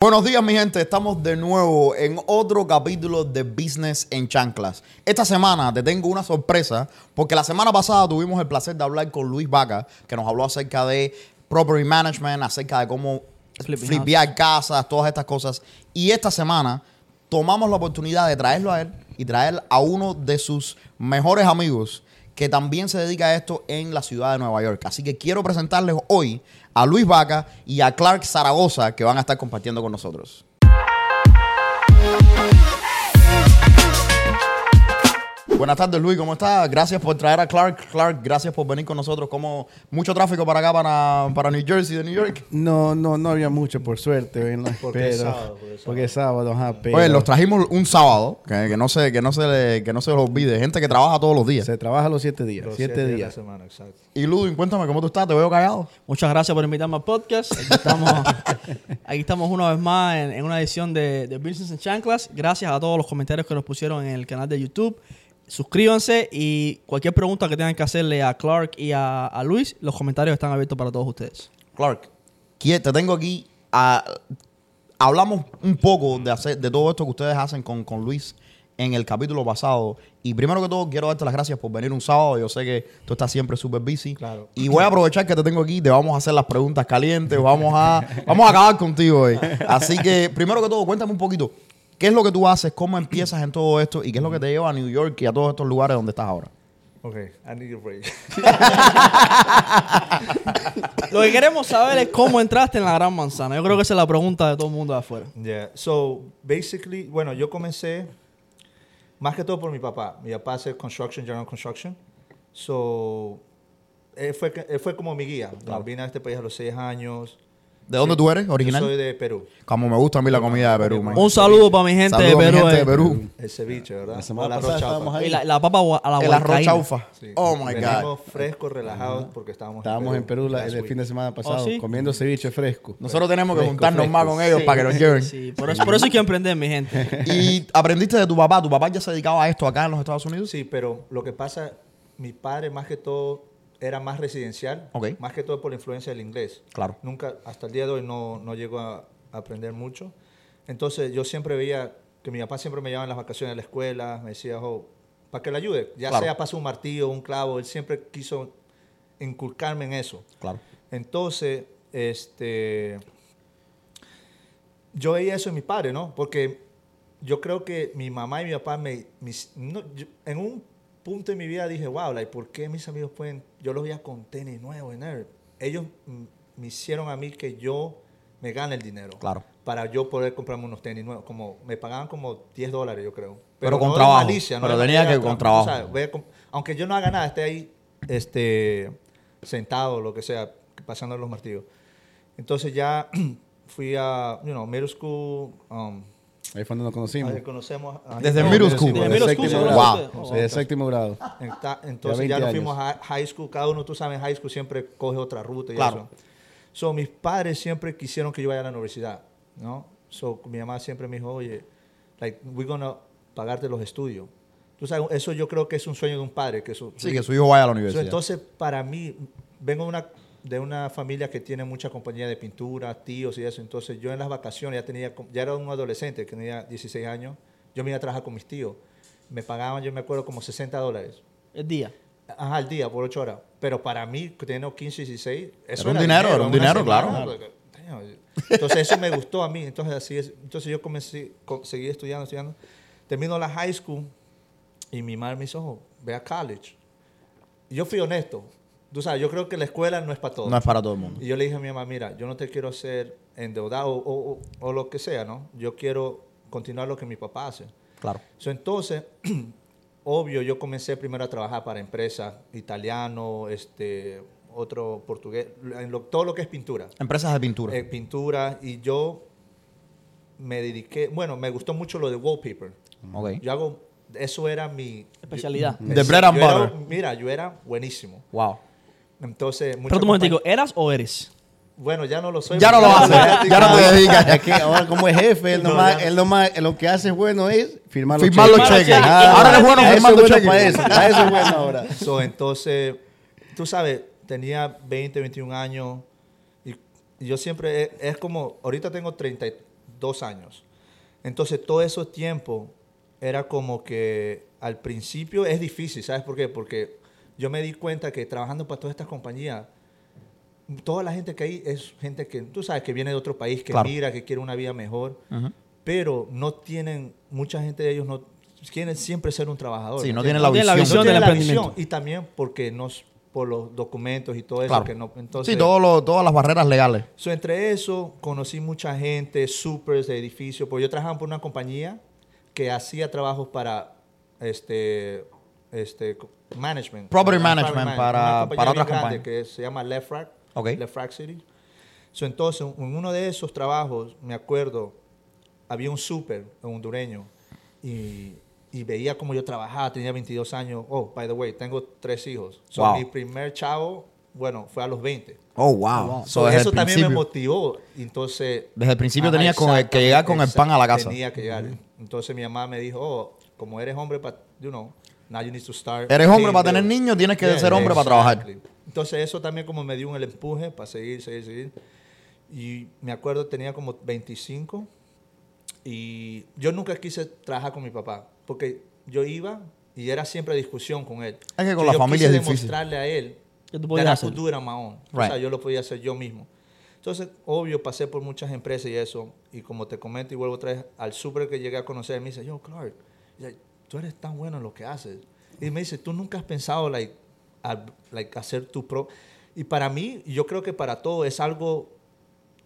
Buenos días, mi gente. Estamos de nuevo en otro capítulo de Business en Chanclas. Esta semana te tengo una sorpresa porque la semana pasada tuvimos el placer de hablar con Luis Vaca, que nos habló acerca de property management, acerca de cómo flipear casas, todas estas cosas. Y esta semana tomamos la oportunidad de traerlo a él y traer a uno de sus mejores amigos que también se dedica a esto en la ciudad de Nueva York. Así que quiero presentarles hoy a Luis Vaca y a Clark Zaragoza que van a estar compartiendo con nosotros. Buenas tardes, Luis, ¿cómo estás? Gracias por traer a Clark. Clark, gracias por venir con nosotros. Como mucho tráfico para acá, para, para New Jersey, de New York. No, no, no había mucho, por suerte. Porque es sábado, porque es Porque es sábado, ajá, pero Oye, los trajimos un sábado, que, que no se, que no se le, que no se los olvide. Gente que trabaja todos los días. se trabaja los siete días. Los siete, siete de la días. semana, exacto. Y Ludwig, cuéntame cómo tú estás, te veo callado. Muchas gracias por invitarme al podcast. Aquí estamos, aquí estamos una vez más en, en una edición de, de Business en Chanclas. Gracias a todos los comentarios que nos pusieron en el canal de YouTube. Suscríbanse y cualquier pregunta que tengan que hacerle a Clark y a, a Luis, los comentarios están abiertos para todos ustedes. Clark, te tengo aquí. a- hablamos un poco de, hacer, de todo esto que ustedes hacen con, con Luis en el capítulo pasado. Y primero que todo, quiero darte las gracias por venir un sábado. Yo sé que tú estás siempre súper busy. Claro. Y voy a aprovechar que te tengo aquí. Te vamos a hacer las preguntas calientes. Vamos a, vamos a acabar contigo hoy. Así que, primero que todo, cuéntame un poquito. ¿Qué es lo que tú haces? ¿Cómo empiezas en todo esto? ¿Y qué es lo que te lleva a New York y a todos estos lugares donde estás ahora? Ok, I need a break. Lo que queremos saber es cómo entraste en la Gran Manzana. Yo creo que esa es la pregunta de todo el mundo de afuera. yeah. So, basically, bueno, yo comencé más que todo por mi papá. Mi papá hace construction, general construction. So, él fue, que- él fue como mi guía. Vine a este país a los seis años. ¿De dónde Sí. tú eres, original? Yo soy de Perú. Como me gusta a mí la comida de Perú, man. Un saludo para mi gente Saludos a mi de Perú. gente de eh. Perú. El ceviche, ¿verdad? La semana pasada estábamos ahí. Y la, la papa a la El arroz chaufa. Sí. Oh my Venimos God. frescos, relajados, porque estábamos, Estábamos en Perú la- el week. fin de semana pasado sí? comiendo ceviche fresco. Nosotros tenemos que Fresco, juntarnos fresco. más con ellos Sí. para que nos lleven. Sí, por eso, por eso hay que emprender, mi gente. Y aprendiste de tu papá. ¿Tu papá ya se dedicaba a esto acá en los Estados Unidos? Sí, pero lo que pasa, mi padre más que todo era más residencial, Ok. más que todo por la influencia del inglés. Claro. Nunca, hasta el día de hoy no, no llego a aprender mucho. Entonces yo siempre veía que mi papá siempre me llevaba en las vacaciones a la escuela, me decía, oh, para que le ayude, ya Claro. sea pasa un martillo, un clavo, él siempre quiso inculcarme en eso. Claro. Entonces, este, yo veía eso en mi padre, ¿no? Porque yo creo que mi mamá y mi papá me, mis- no, yo- en un punto de mi vida dije, wow, like, ¿por qué mis amigos pueden? Yo los veía con tenis nuevos, nada. Ellos mm, me hicieron a mí que yo me gane el dinero. Claro. Para yo poder comprarme unos tenis nuevos. Como, me pagaban como 10 dólares, yo creo. Pero con no trabajo. malicia, no Pero tenía que con trabajo. aunque yo no haga nada, esté ahí este, sentado, lo que sea, pasando los martillos. Entonces ya fui a, you know, middle school. Um, Ahí fue donde nos conocimos. ahí conocemos a- Desde middle desde- school. Desde Desde séptimo grado. Wow. Desde séptimo grado. Entonces 20 ya nos años. fuimos a high school. Cada uno, tú sabes, en high school siempre coge otra ruta y Claro. eso. So, mis padres siempre quisieron que yo vaya a la universidad, ¿no? So, mi mamá siempre me dijo, oye, like, we're gonna pagarte los estudios. Tú sabes, eso yo creo que es un sueño de un padre. Que su, Sí, que su hijo vaya a la So, universidad. entonces, para mí, vengo de una, de una familia que tiene mucha compañía de pintura, tíos y eso. Entonces, yo en las vacaciones ya tenía, ya era un adolescente que tenía 16 años. Yo me iba a trabajar con mis tíos. Me pagaban, yo me acuerdo, como 60 dólares. El día. Ajá, al día, por 8 horas. Pero para mí, que tenía 15, 16, eso Era un dinero, era un dinero, semana. claro. Entonces, eso me gustó a mí. Entonces, así es. Entonces, yo comencé, co- seguí estudiando, estudiando. Termino la high school y mi madre me dijo, "Oh, ve a college. Y yo fui honesto. Tú sabes, yo creo que la escuela no es para todos. No es para todo el mundo. Y yo le dije a mi mamá, mira, yo no te quiero hacer endeudado o, o- o lo que sea, ¿no? Yo quiero continuar lo que mi papá hace. Claro. So, entonces, obvio, yo comencé primero a trabajar para empresas, italiano, este, otro portugués, en lo- todo lo que es pintura. Empresas de pintura. Eh, pintura, y yo me dediqué, bueno, me gustó mucho lo de wallpaper. ok. Yo hago, eso era mi... Especialidad. The bread and yo era- butter. mira, yo era buenísimo. Wow. Entonces, Pero un momentico, compañía- ¿eras o eres? Bueno, ya no lo soy. Ya no lo hace. Ya no te Es dedicas. que ahora como es jefe, él No, nomás, él nomás, lo que hace bueno es firmar los Firmar los cheques. cheques. Ah, Ahora eres bueno es firmando bueno cheques. Para eso, para eso es bueno ahora. So, entonces, tú sabes, tenía 20, 21 años y, yo siempre, es, es como, ahorita tengo 30, dos años. Entonces, todo ese tiempo era como que al principio es difícil, ¿sabes por qué? Porque yo me di cuenta que trabajando para todas estas compañías, toda la gente que hay es gente que, tú sabes, que viene de otro país, que Claro. mira, que quiere una vida mejor, pero no tienen, mucha gente de ellos no quieren siempre ser un trabajador. Sí, ¿me no tienen la No la visión. No del la emprendimiento. visión, Y también porque no, s- por los documentos y todo eso. Claro. Que no, entonces, Sí, todo lo- todas las barreras legales. So, entre eso, conocí mucha gente, supers de edificios, porque yo trabajaba por una compañía que hacía trabajos para este, este management. Property management, para- compañía para otras compañías. Que se llama Lefrac, Ok. Lefrac City. So, entonces, en uno de esos trabajos, me acuerdo, había un super hondureño y, y veía cómo yo trabajaba, tenía 22 años. Oh, by the way, tengo tres hijos. So, Wow. Mi primer chavo, bueno, fue a los 20. Oh, wow. So, So, desde eso también me motivó. Entonces, Desde el principio Ajá, tenías con el- que llegar con el pan a la casa. Tenía que llegar. Entonces mi mamá me dijo, oh, como eres hombre, para, you know, now you need to start. Eres hombre para tener bills." niños, tienes que Yeah, ser hombre para trabajar. exactly. Entonces eso también como me dio el empuje para seguir, seguir, seguir. Y me acuerdo, tenía como 25 y yo nunca quise trabajar con mi papá porque yo iba y era siempre discusión con él. Es que con So, la yo familia quise es difícil. demostrarle a él Que it on my own. O Right. sea, yo lo podía hacer yo mismo. Entonces, obvio, pasé por muchas empresas y eso. Y como te comento y vuelvo otra vez, al súper que llegué a conocer, me dice, yo, Clark, ya, tú eres tan bueno en lo que haces. Y me dice, tú nunca has pensado, like, hacer tu pro... Y para mí, yo creo que para todo es algo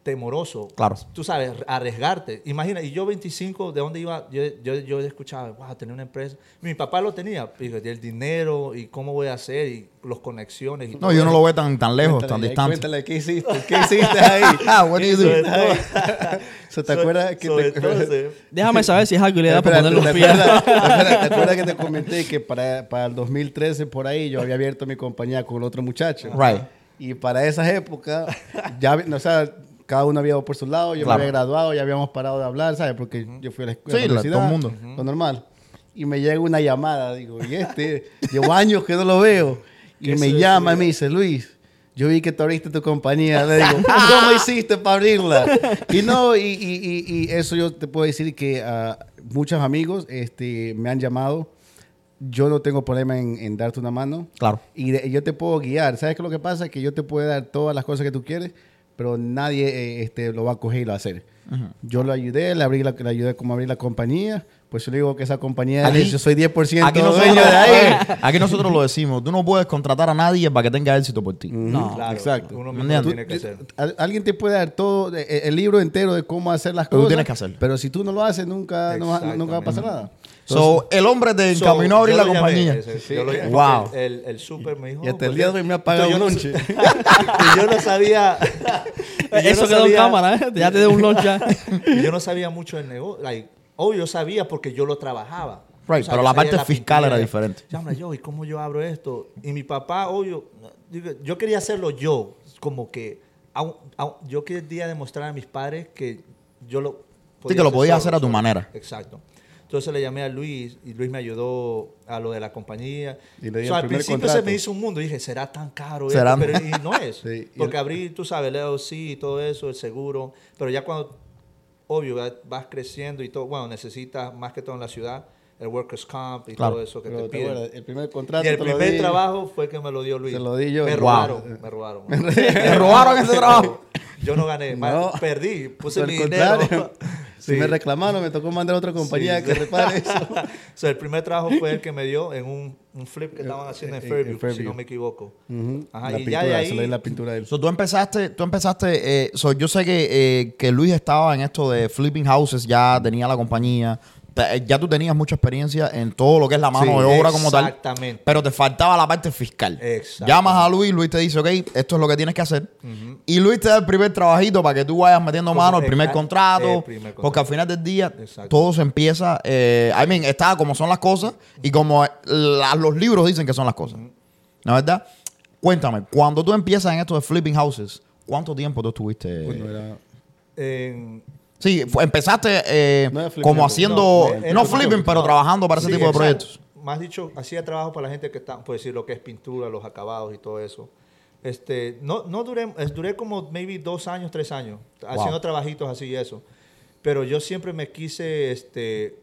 temoroso. Claro. Tú sabes, arriesgarte. Imagina, y yo 25, ¿de dónde iba? Yo, yo, yo escuchaba, wow, tener una empresa. Mi papá lo tenía, y el dinero y cómo voy a hacer y las conexiones. Y No, todo yo no lo veo tan, tan lejos, tan distante. Cuéntale, ¿qué hiciste? ¿Qué hiciste ahí? Ah, what you do? Sobre todo- So, ¿Te acuerdas que sobre te, entonces, Déjame saber si es algo da para poner los ¿te pies. te te acuerdas que te comenté que para, para el 2013 por ahí yo había abierto mi compañía con otro muchacho? Right. Y para esas épocas, ya, o sea, cada uno había ido por su lado, yo Claro. me había graduado, ya habíamos parado de hablar, ¿sabes? Porque yo fui a la escuela, Sí, la todo el mundo. lo normal. Y me llega una llamada, digo, y este, llevo años que no lo veo. Y ¿Qué me es llama y me dice, Luis, yo vi que tú abriste tu compañía. Le digo, ¿cómo hiciste para abrirla? Y no, y, y- y- y eso yo te puedo decir que ah, muchos amigos este, me han llamado. Yo no tengo problema en, en darte una mano. Claro. Y de- yo te puedo guiar. ¿Sabes qué es lo que pasa? Que yo te puedo dar todas las cosas que tú quieres, pero nadie eh, este, lo va a coger y lo va a hacer. Yo lo ayudé, le, abrí la, le ayudé como abrir la compañía. Pues yo le digo que esa compañía, Aquí- yo soy 10% Aquí dueño nosotros, de ahí. aquí nosotros lo decimos. Tú no puedes contratar a nadie para que tenga éxito por ti. No. claro, exacto. Uno ¿Me mismo tiene que hacer. Al- alguien te puede dar todo, eh, el libro entero de cómo hacer las Pero tú cosas. tienes que hacerlo. Pero si tú no lo haces, nunca, no nunca va a pasar nada. So, el hombre te So, encaminó a abrir la compañía. ese, Wow. El, el, súper me dijo. Y hasta "Oh, el día de pues, hoy me ha pagado un lunch. y yo no sabía. Eso no quedó en cámara, ¿eh? Ya te dio un lunch ya. yo no sabía mucho del negocio. Like, obvio, yo sabía porque yo lo trabajaba. Right, O sea, pero yo la parte fiscal pintura, era diferente. Llama yo, ¿y cómo yo abro esto? Y mi papá, obvio, digo, yo quería hacerlo yo, como que au- au- yo quería demostrar a mis padres que yo lo que lo podías solo, hacer a tu solo. manera. Exacto. Entonces le llamé a Luis y Luis me ayudó a lo de la compañía. Y le O sea, el al principio contrato. se me hizo un mundo. Dije, ¿será tan caro ¿Será? esto? Pero y no es. Sí, y Porque el- abrir, tú sabes, el LLC y todo eso, el seguro. Pero ya cuando, obvio, va- vas creciendo y todo, bueno, necesitas más que todo en la ciudad, el workers' comp y Claro. todo eso que Pero te piden. acuerdas, el primer contrato Y el te lo primer di. trabajo fue que me lo dio Luis. Se lo di yo. Me Wow. robaron, me robaron. ¿Te robaron ese trabajo? Yo no gané, No. perdí, puse mi dinero. Si Sí. me reclamaron, me tocó mandar a otra compañía Sí, que repare eso. O sea, el primer trabajo fue el que me dio en un, un flip que estaban haciendo en en- Fairview, en Fairview. si no me equivoco. Ajá, la y pintura, ya de ahí, la pintura a él. So, tú empezaste, tú empezaste, eh, so, yo sé que, eh, que Luis estaba en esto de flipping houses, ya tenía la compañía, eh, ya tú tenías mucha experiencia en todo lo que es la mano Sí, de obra como tal. Exactamente. Pero te faltaba la parte fiscal. Exacto. Llamas a Luis, Luis te dice, ok, esto es lo que tienes que hacer. Y Luis te da el primer trabajito para que tú vayas metiendo Como mano, el primer contrato. el primer contrato. Porque al final del día Exacto. todo se empieza, eh, I mean, está como son las cosas y como la- los libros dicen que son las cosas. ¿No es verdad? Cuéntame, cuando tú empiezas en esto de flipping houses, ¿cuánto tiempo tú estuviste? Bueno, era- En- Sí, empezaste eh, No flipping como haciendo, no, no, como- flipping, pero no. trabajando para ese Sí, tipo de exacto. proyectos. Más dicho, hacía trabajo para la gente que está, por decir, lo que es pintura, los acabados y todo eso. Este, no, no duré, es- duré como maybe dos años, tres años, haciendo trabajitos así y eso. Pero yo siempre me quise, este,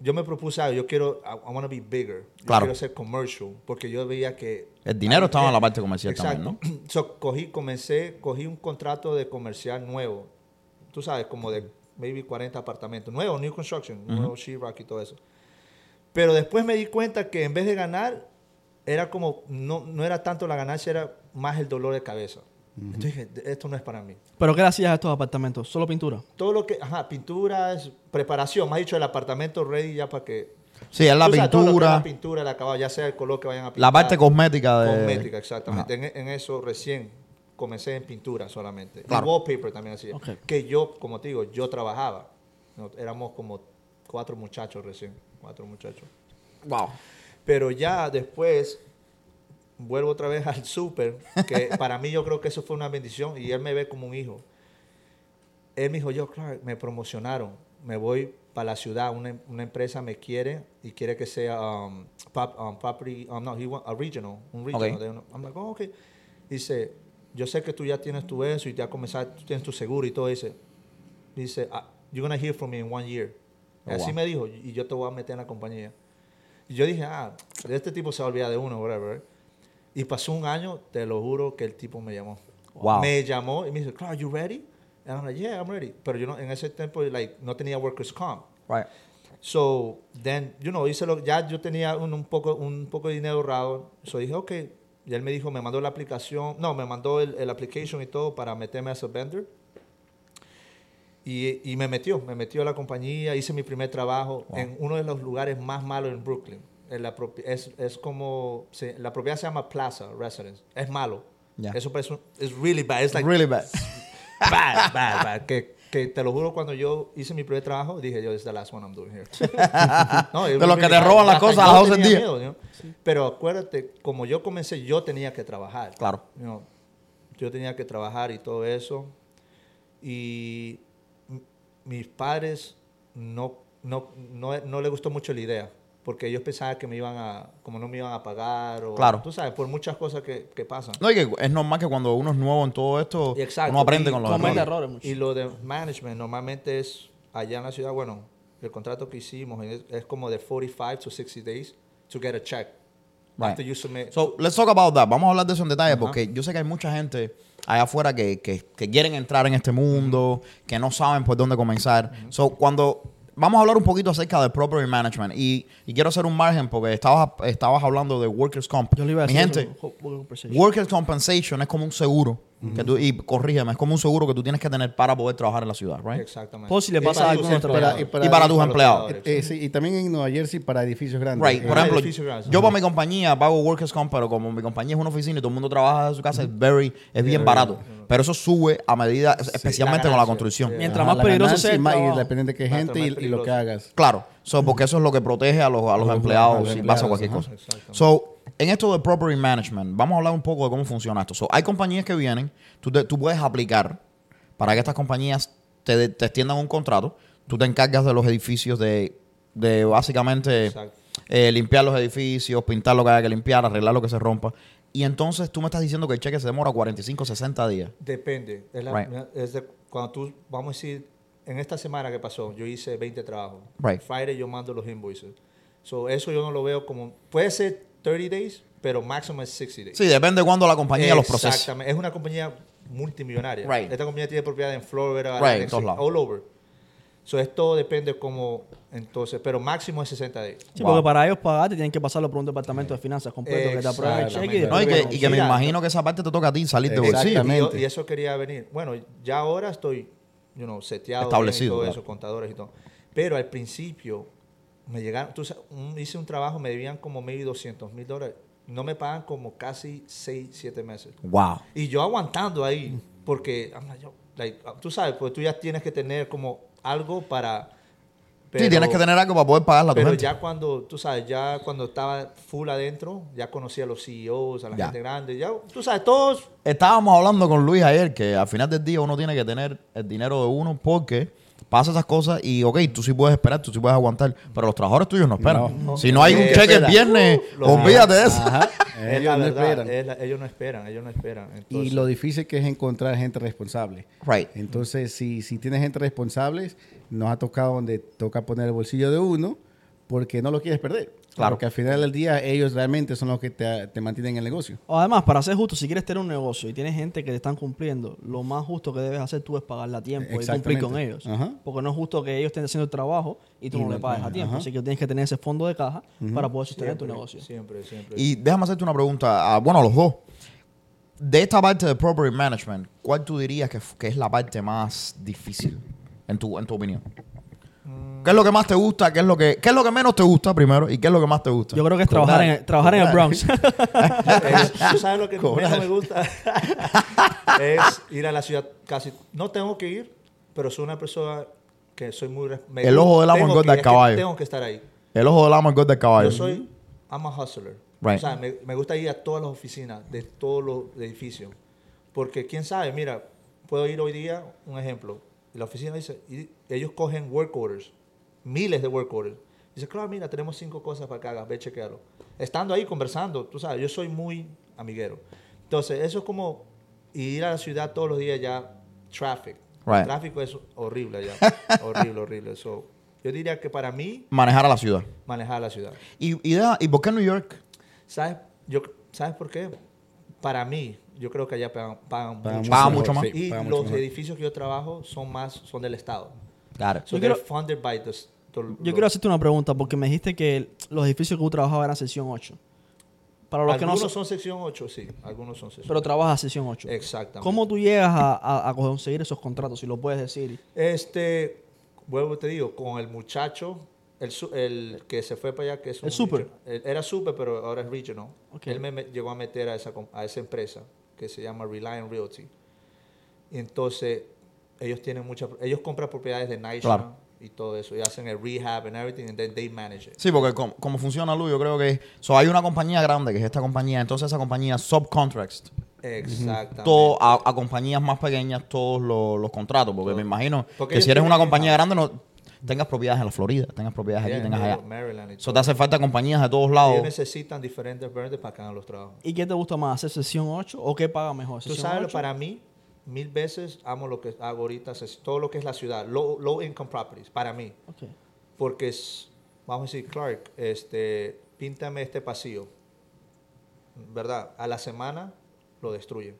yo me propuse yo quiero, I, want to be bigger. Yo Claro. quiero ser commercial, porque yo veía que... El dinero estaba en la Eh, parte comercial Exacto. también, ¿no? So, cogí, comencé, cogí un contrato de comercial nuevo. Tú sabes, como de maybe 40 apartamentos. Nuevo, new construction, nuevo sheetrock y todo eso. Pero después me di cuenta que en vez de ganar, era como, no, no era tanto la ganancia, era más el dolor de cabeza. Entonces dije, esto no es para mí. ¿Pero qué hacías a estos apartamentos? ¿Solo pintura? Todo lo que, ajá, pinturas, preparación, me ha dicho el apartamento ready ya para que... Sí, es la pintura, la pintura, el acabado, ya sea el color que vayan a pintar. la parte cosmética de... Cosmética, exactamente. En, en eso recién comencé en pintura solamente. Claro. Y wallpaper también hacía. Ok. Que yo, como te digo, yo trabajaba. No, Éramos como cuatro muchachos recién. Cuatro muchachos. Wow. Pero ya después vuelvo otra vez al súper, que para mí yo creo que eso fue una bendición y él me ve como un hijo. Él me dijo, yo, Clark, me promocionaron, me voy para la ciudad, una, una empresa me quiere y quiere que sea um, pop- um, property, um, no, he want a regional, un regional. Ok. de uno- I'm like, oh, okay. Dice, yo sé que tú ya tienes tu eso y ya comenzaste, tú tienes tu seguro y todo eso. Dice, ah, you're gonna hear from me in one year. Oh, Así wow. me dijo, y yo te voy a meter en la compañía. Y yo dije, ah, este tipo se va a olvidar de uno, whatever. Y pasó un año, te lo juro que el tipo me llamó. Wow. Me llamó y me dice, Clark, you ready? And I'm like, yeah, I'm ready. Pero yo no, en ese tiempo, like, no tenía workers' comp. Right. So, then, you know, hice lo, ya yo tenía un, un poco, un poco de dinero ahorrado. So dije, ok. Y él me dijo, me mandó la aplicación, no, me mandó el, el application y todo para meterme a vendor. Y, y me metió, me metió a la compañía, hice mi primer trabajo en uno de los lugares más malos en Brooklyn. En la es, es como, se- la propiedad se llama Plaza Residence. Es malo. Ya. Eso es really bad. It's like really bad. bad, bad, bad. Que, que te lo juro, cuando yo hice mi primer trabajo, dije yo, this is the last one I'm doing here. No, De los que te roban las cosas a yo las 12 tenía días. miedo, ¿no? Pero acuérdate, como yo comencé, yo tenía que trabajar. Claro. Yo tenía que trabajar y todo eso. Y mis padres no, no, no, no les gustó mucho la idea. Porque ellos pensaban que me iban a, como no me iban a pagar, o Claro. tú sabes, por muchas cosas que, que pasan. No, y que es normal que cuando uno es nuevo en todo esto, Exacto. uno aprende Y con los errores. errores mucho. Y lo de management normalmente es allá en la ciudad, bueno, el contrato que hicimos es, es como de 45 to 60 days to get a check. Right. After you submit. So, let's talk about that. Vamos a hablar de eso en detalle porque yo sé que hay mucha gente allá afuera que, que- que quieren entrar en este mundo, que no saben por dónde comenzar. So, cuando vamos a hablar un poquito acerca de property management. Y, y quiero hacer un margen porque estabas, estabas hablando de workers comp. Yo le iba a Mi decir gente, workers compensation es como un seguro que tú, y corrígeme, es como un seguro que tú tienes que tener para poder trabajar en la ciudad, right? Exactamente. Por si le Y pasa algo a y para- Y para tus empleados. Eh, sí, y también en Nueva Jersey para edificios grandes. Right. Eh, Por ejemplo, yo para mi compañía pago workers comp, pero como mi compañía es una oficina y todo el mundo trabaja desde su casa, es very, es bien barato. Pero eso sube a medida, especialmente con la construcción. Sí. Mientras ajá, más peligroso sea y más- y depende de qué gente y, y lo que hagas. Claro, so, porque eso es lo que protege a los, a los empleados si pasa cualquier cosa. So, en esto de property management, vamos a hablar un poco de cómo funciona esto. So, hay compañías que vienen, tú, te- tú puedes aplicar para que estas compañías te, te extiendan un contrato. Tú te encargas de los edificios de, de básicamente eh, limpiar los edificios, pintar lo que haya que limpiar, arreglar lo que se rompa. Y entonces tú me estás diciendo que el cheque se demora 45, 60 días. Depende. Es la- Right. es de- cuando tú, vamos a decir, en esta semana que pasó, yo hice 20 trabajos. Right. Friday yo mando los invoices. So, eso yo no lo veo como... Puede ser 30 days, pero máximo es 60 days. Sí, depende de cuándo la compañía los procese. Exactamente. Es una compañía multimillonaria. Right. Esta compañía tiene propiedad en Florida, Right, en en- todos lados. all over. So, esto depende como... Entonces, pero máximo es 60 days. Sí, Wow. porque para ellos pagarte tienen que pasarlo por un departamento de finanzas completo que te apruebe el cheque y. No, que, y que me imagino que esa parte te toca a ti salir de bolsillo. Y, y eso quería venir. Bueno, ya ahora estoy, you know, seteado Establecido, y todo eso, contadores y todo. Pero al principio me llegaron, tú sabes, un- hice un trabajo, me debían como maybe 200 mil dólares. No me pagan como casi 6, 7 meses. Wow. Y yo aguantando ahí, porque, like, tú sabes, pues tú ya tienes que tener como algo para... sí, tienes que tener algo para poder pagarla pero gente. ya cuando, tú sabes, ya cuando estaba full adentro, ya conocía a los CEOs, a la Ya. gente grande, ya, tú sabes, todos Estábamos hablando con Luis ayer que al final del día uno tiene que tener el dinero de uno porque pasa esas cosas y, ok, tú sí puedes esperar, tú sí puedes aguantar, pero los trabajadores tuyos no esperan. No. si no hay un cheque el viernes, Los- olvídate de eso. Ajá, Ellos la no verdad, esperan. es la- ellos no esperan, ellos no esperan. Y lo difícil que es encontrar gente responsable. Right. Entonces, si, si tienes gente responsable, nos ha tocado donde toca poner el bolsillo de uno porque no lo quieres perder. Claro. Porque al final del día ellos realmente son los que te, te mantienen en el negocio. O Además, para ser justo, si quieres tener un negocio y tienes gente que te están cumpliendo, lo más justo que debes hacer tú es pagarle a tiempo y cumplir con ellos. Ajá. Porque no es justo que ellos estén haciendo el trabajo y tú Y no le pagues a tiempo. ajá. Así que tienes que tener ese fondo de caja para poder sostener tu negocio. Siempre, siempre. Y déjame hacerte una pregunta, a- bueno, a los dos. De esta parte de property management, ¿cuál tú dirías que, es la parte más difícil, en tu, en tu opinión? ¿Qué es lo que más te gusta? ¿Qué es lo que, qué es lo que menos te gusta primero? ¿Y qué es lo que más te gusta? Yo creo que es trabajar en, trabajar en el Bronx. ¿Tú sabes lo que Cobrar. menos me gusta? es ir a la ciudad casi... No tengo que ir, pero soy una persona que soy muy... me El ojo del amo engorda que caballo. Tengo que estar ahí. El ojo del amo, gol del caballo. Yo soy... I'm a hustler. Right. O sea, me, me gusta ir a todas las oficinas de todos los edificios. Porque quién sabe, mira, puedo ir hoy día, un ejemplo. La oficina dice, y ellos cogen work orders, miles de work orders. Dice, claro, mira, tenemos cinco cosas para que hagas, ve, chequealo. Estando ahí conversando, tú sabes, yo soy muy amiguero. Entonces, eso es como ir a la ciudad todos los días ya, traffic. Right. El tráfico es horrible allá. horrible, horrible. So, yo diría que para mí, Manejar a la ciudad. manejar la ciudad. ¿Y, y, deja- ¿y por qué New York? ¿Sabes? Yo, ¿Sabes por qué? Para mí, yo creo que allá pagan, pagan Pagan mucho, Pagan mucho más. sí, Y mucho los mejor. edificios que yo trabajo son más, son del Estado. Claro. So Yo they're quiero- funded by the- Yo quiero hacerte una pregunta porque me dijiste que los edificios que tú trabajabas eran sección 8. Para los que no Algunos son, son sección 8, sí. Algunos son sección pero trabajas sección 8. Exactamente. ¿Cómo tú llegas a, a- a conseguir esos contratos? Si lo puedes decir. Este, vuelvo te digo, con el muchacho, el, que se fue para allá, que es un El super. regional- Era super, pero ahora es regional. Ok. Él me, me llegó a meter a esa, a esa empresa que se llama Reliant Realty. Y entonces, ellos tienen muchas, ellos compran propiedades de Nice Claro. Y todo eso, y hacen el rehab and everything, and then they manage it. Sí, porque com- como funciona Lu, yo creo que so, hay una compañía grande que es esta compañía, entonces esa compañía subcontracts Exactamente. todo a, a compañías más pequeñas todos los, los contratos, porque Todo. me imagino Porque que ellos si eres una compañía grande no tengas propiedades en la Florida, tengas propiedades aquí, Yeah, tengas en allá. Maryland Eso te hace falta compañías de todos Ellos lados. necesitan diferentes vendors para que hagan los trabajos. ¿Y qué te gusta más? ¿Hacer sesión 8 o qué paga mejor? Tú ¿Sesión sabes, 8? para mí, mil veces amo lo que hago ahorita, es todo lo que es la ciudad, low, low income properties, para mí. Ok. Porque, es, vamos a decir, Clark, este, píntame este pasillo. ¿Verdad? A la semana lo destruyen.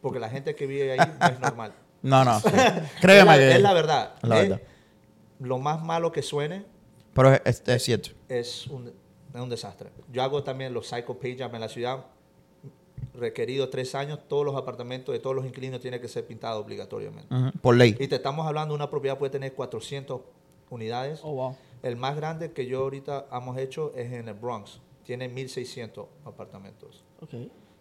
Porque la gente que vive ahí no es normal. No, no. sí. es, Créeme la, que es la verdad. es la Es- verdad. Lo más malo que suene Pero es, es- es cierto. es un, es un desastre. Yo hago también los cycle page up en la ciudad. Requerido tres años, todos los apartamentos de todos los inquilinos tienen que ser pintados obligatoriamente. Por ley. Y te estamos hablando de una propiedad puede tener 400 unidades. Oh, wow. El más grande que yo ahorita hemos hecho es en el Bronx. Tiene 1600 apartamentos. Ok.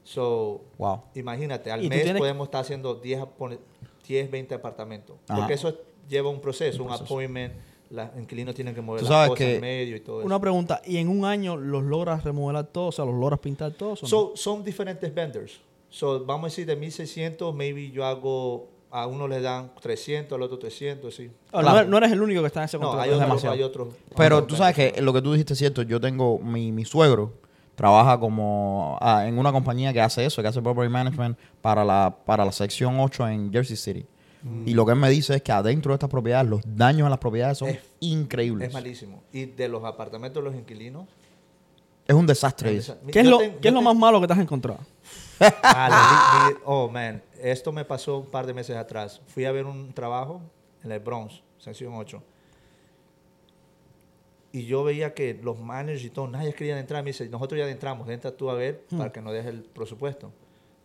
So, Wow. imagínate, al mes tienes- podemos estar haciendo 10, apone- 10 20 apartamentos. Ajá. Porque eso lleva un proceso, un appointment. Los inquilinos tienen que mover Tú las sabes cosas que en medio y todo eso. Una pregunta. ¿Y en un año los logras remodelar todos? O sea, ¿los logras pintar todos? o no? So, son diferentes vendors. So, vamos a decir de 1600, maybe yo hago, a uno le dan 300, al otro 300, sí. No claro. eres- no, eres el único que está en ese No, contrato. hay es otros, demasiado. hay otros. Pero tú sabes que lo que tú dijiste es cierto. Yo tengo mi, mi suegro trabaja como ah, en una compañía que hace eso, que hace property management para la para la sección 8 en Jersey City. Mm. Y lo que él me dice es que adentro de estas propiedades los daños en las propiedades son Es- increíbles. Es malísimo. Y de los apartamentos de los inquilinos. Es un desastre. eso. ¿Qué es, lo, ten- ¿qué es lo más malo que te has encontrado? Vi- oh, man. Esto me pasó un par de meses atrás. Fui a ver un trabajo en el Bronx, sección 8. Y yo veía que los managers y todo, nadie quería entrar. Me dice, nosotros ya entramos, entra tú a ver para que nos deje el presupuesto.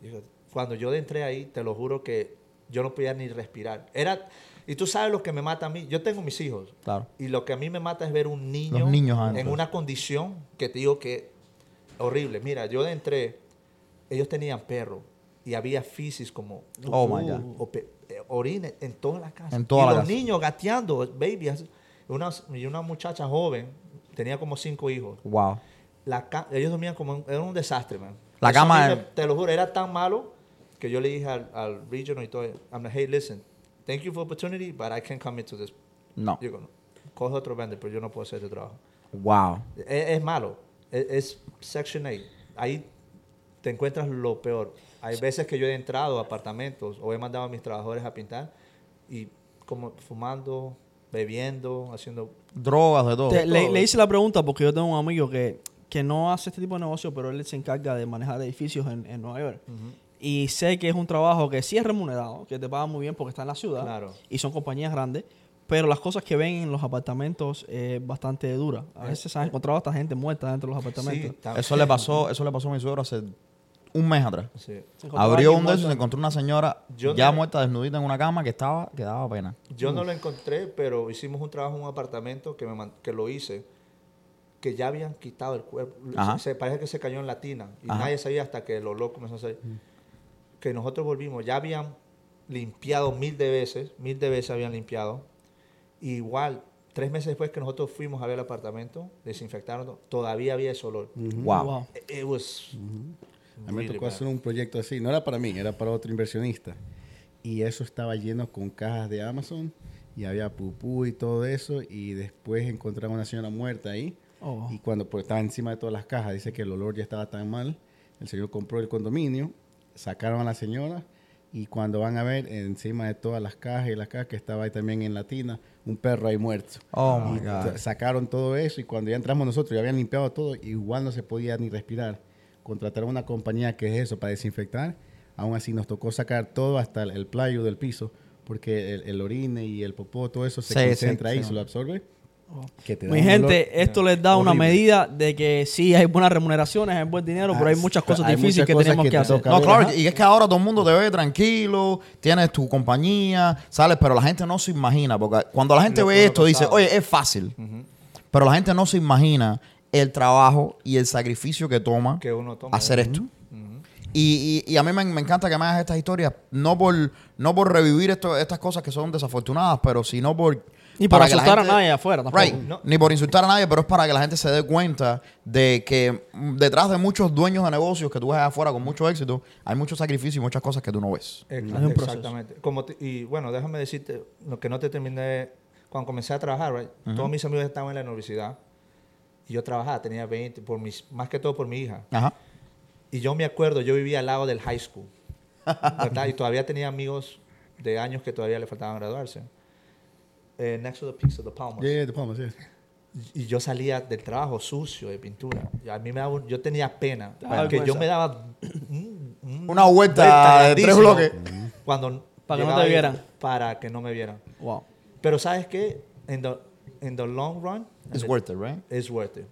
Y yo, cuando yo entré ahí, te lo juro que yo no podía ni respirar. Era, y tú sabes lo que me mata a mí. Yo tengo mis hijos. Claro. Y lo que a mí me mata es ver un niño, Los niños en una condición que te digo que horrible. Mira, yo entré, ellos tenían perro y había fisis como Oh, my God. o pe- eh, orines en toda la casa. En toda y la los casa. niños gateando, baby. así. Una, y una muchacha joven tenía como cinco hijos. Wow. La ellos dormían como era un desastre, man. La Eso mí cama- me- te lo juro, era tan malo que yo le dije al, al regional y todo, I'm like, hey, listen, thank you for the opportunity, but I can't come into this No. Digo, no, coge otro vendor, pero yo no puedo hacer este trabajo. Wow. Es, es malo. Es, es Section 8. Ahí te encuentras lo peor. Hay veces que yo he entrado a apartamentos o he mandado a mis trabajadores a pintar y como fumando, bebiendo, haciendo... Drogas, de todo. Te- le, todo. le hice la pregunta porque yo tengo un amigo que, que no hace este tipo de negocio, pero él se encarga de manejar edificios en, en Nueva York. Y sé que es un trabajo que sí es remunerado, que te paga muy bien porque está en la ciudad Claro. y son compañías grandes, pero las cosas que ven en los apartamentos es bastante dura. A veces se han encontrado hasta gente muerta dentro de los apartamentos. Sí, Eso le pasó, eso le pasó a mi suegro hace un mes atrás. Sí. Abrió un de esos y se encontró una señora Yo ya no- muerta, desnudita en una cama que estaba, que daba pena. Yo no lo encontré, pero hicimos un trabajo en un apartamento que, me que lo hice, que ya habían quitado el cuerpo. Se, parece que se cayó en la tina y Ajá. nadie sabía hasta que los locos comenzó a salir. Que nosotros volvimos, ya habían limpiado mil de veces, mil de veces habían limpiado. Igual, tres meses después que nosotros fuimos a ver el apartamento, desinfectaron, todavía había ese olor. Wow. Wow. It- It was A mí me tocó bad. hacer un proyecto así. No era para mí, era para otro inversionista. Y eso estaba lleno con cajas de Amazon. Y había pupú y todo eso. Y después encontramos una señora muerta ahí. Oh. Y cuando pues, estaba encima de todas las cajas, dice que el olor ya estaba tan mal. El señor compró el condominio, sacaron a la señora. Y cuando van a ver, encima de todas las cajas y las cajas que estaba ahí también en la tina, un perro ahí muerto. Oh my God. Sacaron todo eso y cuando ya entramos nosotros, ya habían limpiado todo, igual no se podía ni respirar. Contrataron una compañía que es eso, para desinfectar. Aún así nos tocó sacar todo hasta el, el playo del piso, porque el, el orine y el popó, todo eso se Sí, concentra sí, ahí, sí. se lo absorbe. Que te da Mi gente, esto les da una medida de que sí hay buenas remuneraciones, hay buen dinero, pero hay Ah, muchas cosas hay difíciles muchas que cosas tenemos que que, te hacer. No, claro, ajá. y es que ahora todo el mundo te ve tranquilo, tienes tu compañía, sales, pero la gente no se imagina, porque cuando la gente Lo ve esto dice, oye, es fácil, pero la gente no se imagina el trabajo y el sacrificio que toma que uno toma. hacer esto. Y, y- y a mí me, me encanta que me hagas estas historias, no por, no por revivir esto- estas cosas que son desafortunadas, pero sino por... Ni por asustar a nadie afuera tampoco. Right. No. Ni por insultar a nadie, pero es para que la gente se dé cuenta de que mm, detrás de muchos dueños de negocios que tú ves afuera con mucho éxito, hay mucho sacrificio y muchas cosas que tú no ves. Exactamente. Como te- y bueno, déjame decirte, lo que no te terminé, cuando comencé a trabajar, right, todos mis amigos estaban en la universidad y yo trabajaba, tenía 20, por mis, más que todo por mi hija. Ajá. Y yo me acuerdo, yo vivía al lado del high school, ¿verdad? y todavía tenía amigos de años que todavía le faltaban graduarse. Eh, next to the pizza, the Palmas. Yeah, yeah, the Palmas, yeah. Y yo salía del trabajo sucio de pintura. Y a mí me daba, un- yo tenía pena. Daba Porque yo vergüenza. me daba un- un- Una vuelta de tres grandísimo bloques. Cuando Para que no llegaba te ahí, vieran. Para que no me vieran. Wow. Pero ¿sabes qué? En the, in the long run, It's en worth it, right? es worth it.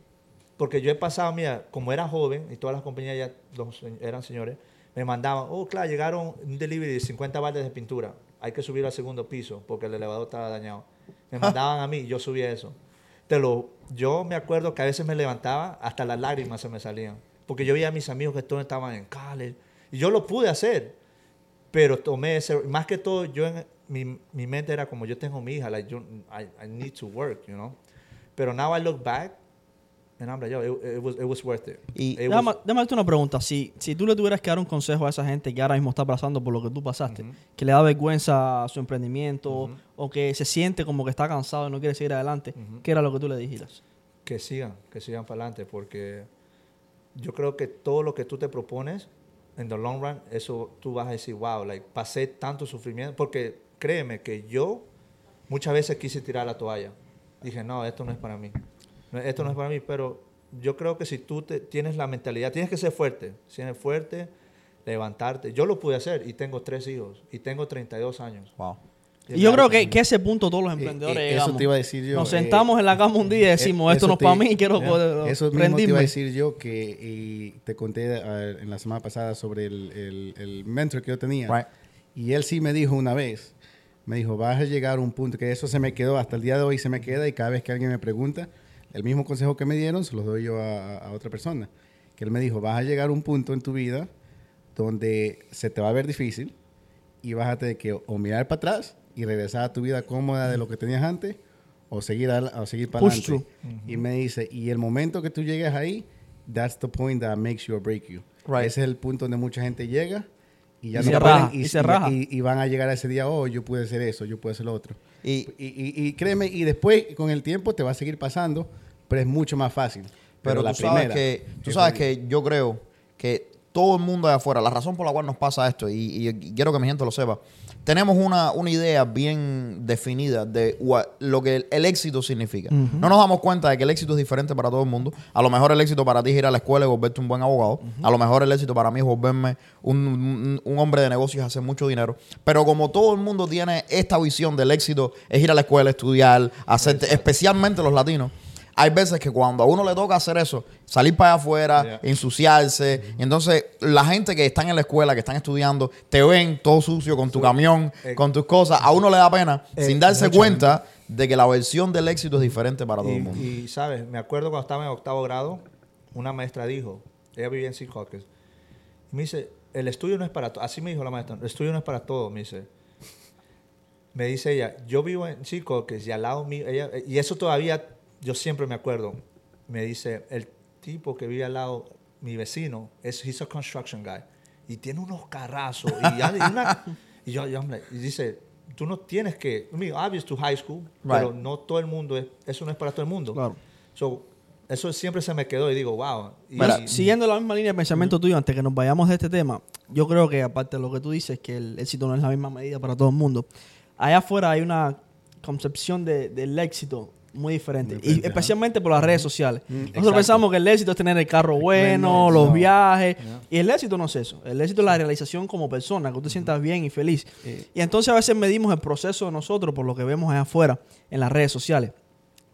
Porque yo he pasado, mira, como era joven y todas las compañías ya los se- eran señores, me mandaban, oh, claro, llegaron un delivery de 50 baldes de pintura. Hay que subir al segundo piso porque el elevador estaba dañado. Me mandaban a mí yo subía eso. Te lo, yo me acuerdo que a veces me levantaba, hasta las lágrimas se me salían. Porque yo veía a mis amigos que todos estaban en college. Y yo lo pude hacer. Pero tomé ese, más que todo, yo en mi, mi mente era como yo tengo mi hija, like, yo, I, I need to work, you know. Pero now I look back, I'm like, yo, it, it was, it was worth it. Y- It Déjame, was- déjame hacerte una pregunta. Si, si tú le tuvieras que dar un consejo a esa gente que ahora mismo está pasando por lo que tú pasaste, que le da vergüenza a su emprendimiento o que se siente como que está cansado y no quiere seguir adelante, ¿qué era lo que tú le dijeras? que sigan, que sigan para adelante, porque yo creo que todo lo que tú te propones, en the long run, eso tú vas a decir, wow, like, pasé tanto sufrimiento, porque créeme que yo muchas veces quise tirar la toalla. Dije, no, esto no es para mí. Esto no es para mí, pero yo creo que si tú te, tienes la mentalidad, tienes que ser fuerte, ser fuerte, levantarte. Yo lo pude hacer y tengo tres hijos y tengo 32 años. Wow. Y yo creo que, que a ese punto todos los emprendedores eh, eso llegamos. te iba a decir yo, Nos eh, sentamos en la cama un día y decimos, Eh, esto eso no es para mí, quiero poder Eso mismo te iba a rendirme. decir yo que y te conté eh, en la semana pasada sobre el, el- el mentor que yo tenía. Right. Y él sí me dijo una vez, me dijo, vas a llegar a un punto que eso se me quedó, hasta el día de hoy se me queda y cada vez que alguien me pregunta, el mismo consejo que me dieron se los doy yo a, a otra persona. Que él me dijo, vas a llegar a un punto en tu vida donde se te va a ver difícil y vas a tener que o mirar para atrás y regresar a tu vida cómoda de lo que tenías antes o seguir, o seguir para adelante. Y me dice, y el momento que tú llegues ahí, that's the point that makes you or break you. Right. Ese es el punto donde mucha gente llega y ya Y no se pueden- raja, y se raja. y- y van a llegar a ese día, oh, yo pude hacer eso, yo pude hacer lo otro. Y, Y, y- y créeme, y después con el tiempo te va a seguir pasando, pero es mucho más fácil. pero la tú sabes primera que, tú es sabes que yo creo que todo el mundo allá afuera, la razón por la cual nos pasa esto, y, y quiero que mi gente lo sepa, tenemos una, una idea bien definida de lo que el, el éxito significa. No nos damos cuenta de que el éxito es diferente para todo el mundo. A lo mejor el éxito para ti es ir a la escuela y volverte un buen abogado. A lo mejor el éxito para mí es volverme un, un- un hombre de negocios y hacer mucho dinero. Pero como todo el mundo tiene esta visión del éxito, es ir a la escuela, estudiar, hacer, especialmente los latinos. Hay veces que cuando a uno le toca hacer eso, salir para allá afuera, Yeah. ensuciarse, y entonces la gente que están en la escuela, que están estudiando, te ven todo sucio con tu camión, eh, con tus cosas, a uno le da pena, eh, sin darse cuenta de que la versión del éxito es diferente para todo el mundo. Y, sabes, me acuerdo cuando estaba en octavo grado, una maestra dijo, ella vivía en Secaucus, me dice, el estudio no es para todo, así me dijo la maestra, el estudio no es para todo, me dice. Me dice ella, yo vivo en Secaucus y al lado mío, ella, y eso todavía, yo siempre me acuerdo, me dice, el tipo que vive al lado, mi vecino, es, he's a construction guy, y tiene unos carrazos, y, y una- y yo, yo, hombre, y dice, tú no tienes que, I mean, obvious to high school, pero Right. no todo el mundo, es, eso no es para todo el mundo. Claro. So, eso siempre se me quedó y digo, wow. Y, Mira, y- Siguiendo la misma línea de pensamiento tuyo, antes que nos vayamos de este tema, yo creo que aparte de lo que tú dices, que el éxito no es la misma medida para todo el mundo, allá afuera hay una concepción de- del éxito muy diferente, y especialmente por las redes sociales. Nosotros exacto. pensamos que el éxito es tener el carro bueno, Bueno, los no. viajes, y el éxito no es eso. El éxito es la realización como persona, que tú te sientas bien y feliz. Y entonces a veces medimos el proceso de nosotros por lo que vemos allá afuera en las redes sociales.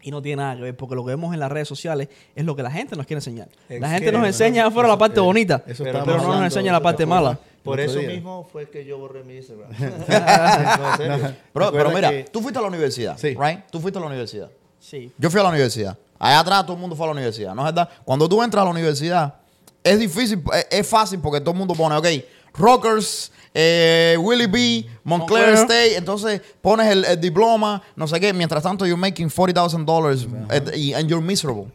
Y no tiene nada que ver, porque lo que vemos en las redes sociales es lo que la gente nos quiere enseñar. Es La gente que- nos enseña afuera la parte eh, bonita, eso pero, no nos enseña la parte mala. por eso día. mismo fue que yo borré mi Instagram. no. Pero, mira, que- tú fuiste a la universidad, Sí. right? Tú fuiste a la universidad. Sí. Yo fui a la universidad. Allá atrás todo el mundo fue a la universidad, ¿no es verdad? Cuando tú entras a la universidad, es difícil, es, es fácil porque todo el mundo pone, ok, Rockers, eh, Willie B, Montclair Montclair. State, entonces pones el, el diploma, no sé qué, mientras tanto you're making $40,000 eh, y and you're miserable.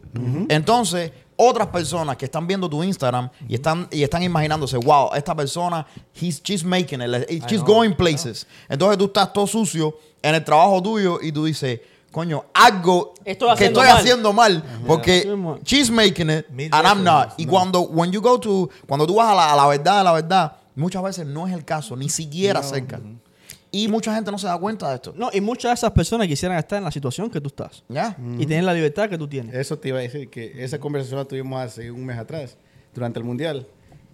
Entonces, otras personas que están viendo tu Instagram y están, y están imaginándose, wow, esta persona, he's, she's making it, she's know, going places. Entonces tú estás todo sucio en el trabajo tuyo y tú dices, coño, algo Estoy que estoy mal. haciendo mal porque she's making it Mil and I'm not. Y cuando when you go to cuando tú vas a la, a la verdad, a la verdad, muchas veces no es el caso, ni siquiera cerca. Y mucha gente no se da cuenta de esto. No, y muchas de esas personas quisieran estar en la situación que tú estás ¿Ya? y tener la libertad que tú tienes. Eso te iba a decir, que esa conversación la tuvimos hace un mes atrás, durante el Mundial,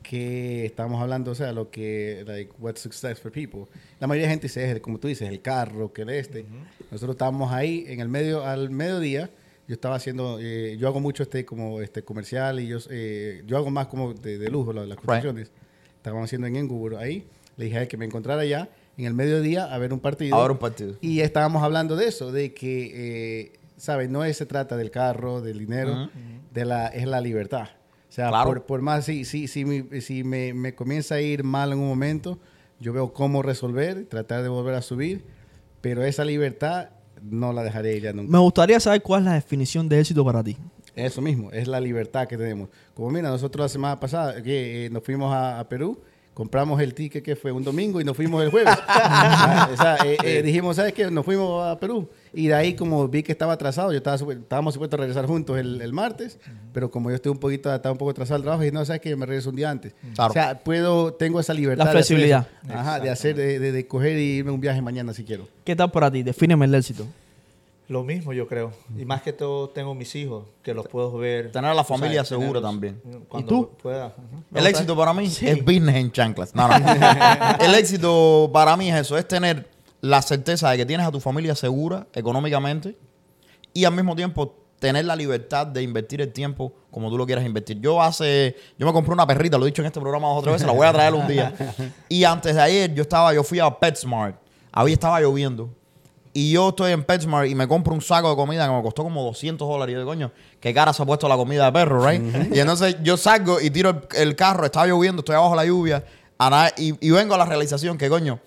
que estábamos hablando, o sea, lo que, like, what's success for people. La mayoría de gente dice, es, como tú dices, el carro, que el este. Nosotros estábamos ahí, en el medio, al mediodía, yo estaba haciendo, eh, yo hago mucho este como este comercial y yo, eh, yo hago más como de, de lujo, la- las construcciones. Estábamos haciendo en Engubur ahí, le dije a él que me encontrara allá, en el mediodía, a ver un partido. A ver un partido. Y estábamos hablando de eso, de que, eh, ¿sabes? No es- se trata del carro, del dinero, de la, es la libertad. Sea, Claro. por, por más, si, si, si, mi- si me, me comienza a ir mal en un momento, yo veo cómo resolver, tratar de volver a subir, pero esa libertad no la dejaré ya nunca. Me gustaría saber cuál es la definición de éxito para ti. Eso mismo, es la libertad que tenemos. Como mira, nosotros la semana pasada que eh, nos fuimos a, a Perú, compramos el ticket que fue un domingo y nos fuimos el jueves. Ah, o sea, eh, eh, dijimos, ¿sabes qué? Nos fuimos a Perú. Y de ahí, como vi que estaba atrasado, yo estaba estábamos supuestos a regresar juntos el, el martes, pero como yo estoy un poquito, estaba un poco atrasado al trabajo, dije, no, ¿sabes qué? Yo me regreso un día antes. Claro. O sea, puedo, tengo esa libertad. La de hacer flexibilidad. Ajá, de hacer, de, de- de coger y irme un viaje mañana si quiero. ¿Qué tal para ti? Defíneme el éxito. Lo mismo yo creo. Y más que todo tengo mis hijos, que los puedo ver. Tener a la o sea, familia segura también. Cuando tú? pueda. El éxito para mí es business en chanclas. No, no. el éxito para mí es eso, es tener la certeza de que tienes a tu familia segura económicamente y al mismo tiempo tener la libertad de invertir el tiempo como tú lo quieras invertir. Yo hace, yo me compré una perrita, lo he dicho en este programa dos o tres veces, la voy a traer un día. Y antes de ayer yo estaba, yo fui a PetSmart, ahí estaba lloviendo. Y yo estoy en PetSmart y me compro un saco de comida que me costó como 200 dólares. Y yo digo, coño, qué cara se ha puesto la comida de perro, right? Y entonces yo salgo y tiro el, el carro, estaba lloviendo, estoy abajo de la lluvia, y, y vengo a la realización que, coño,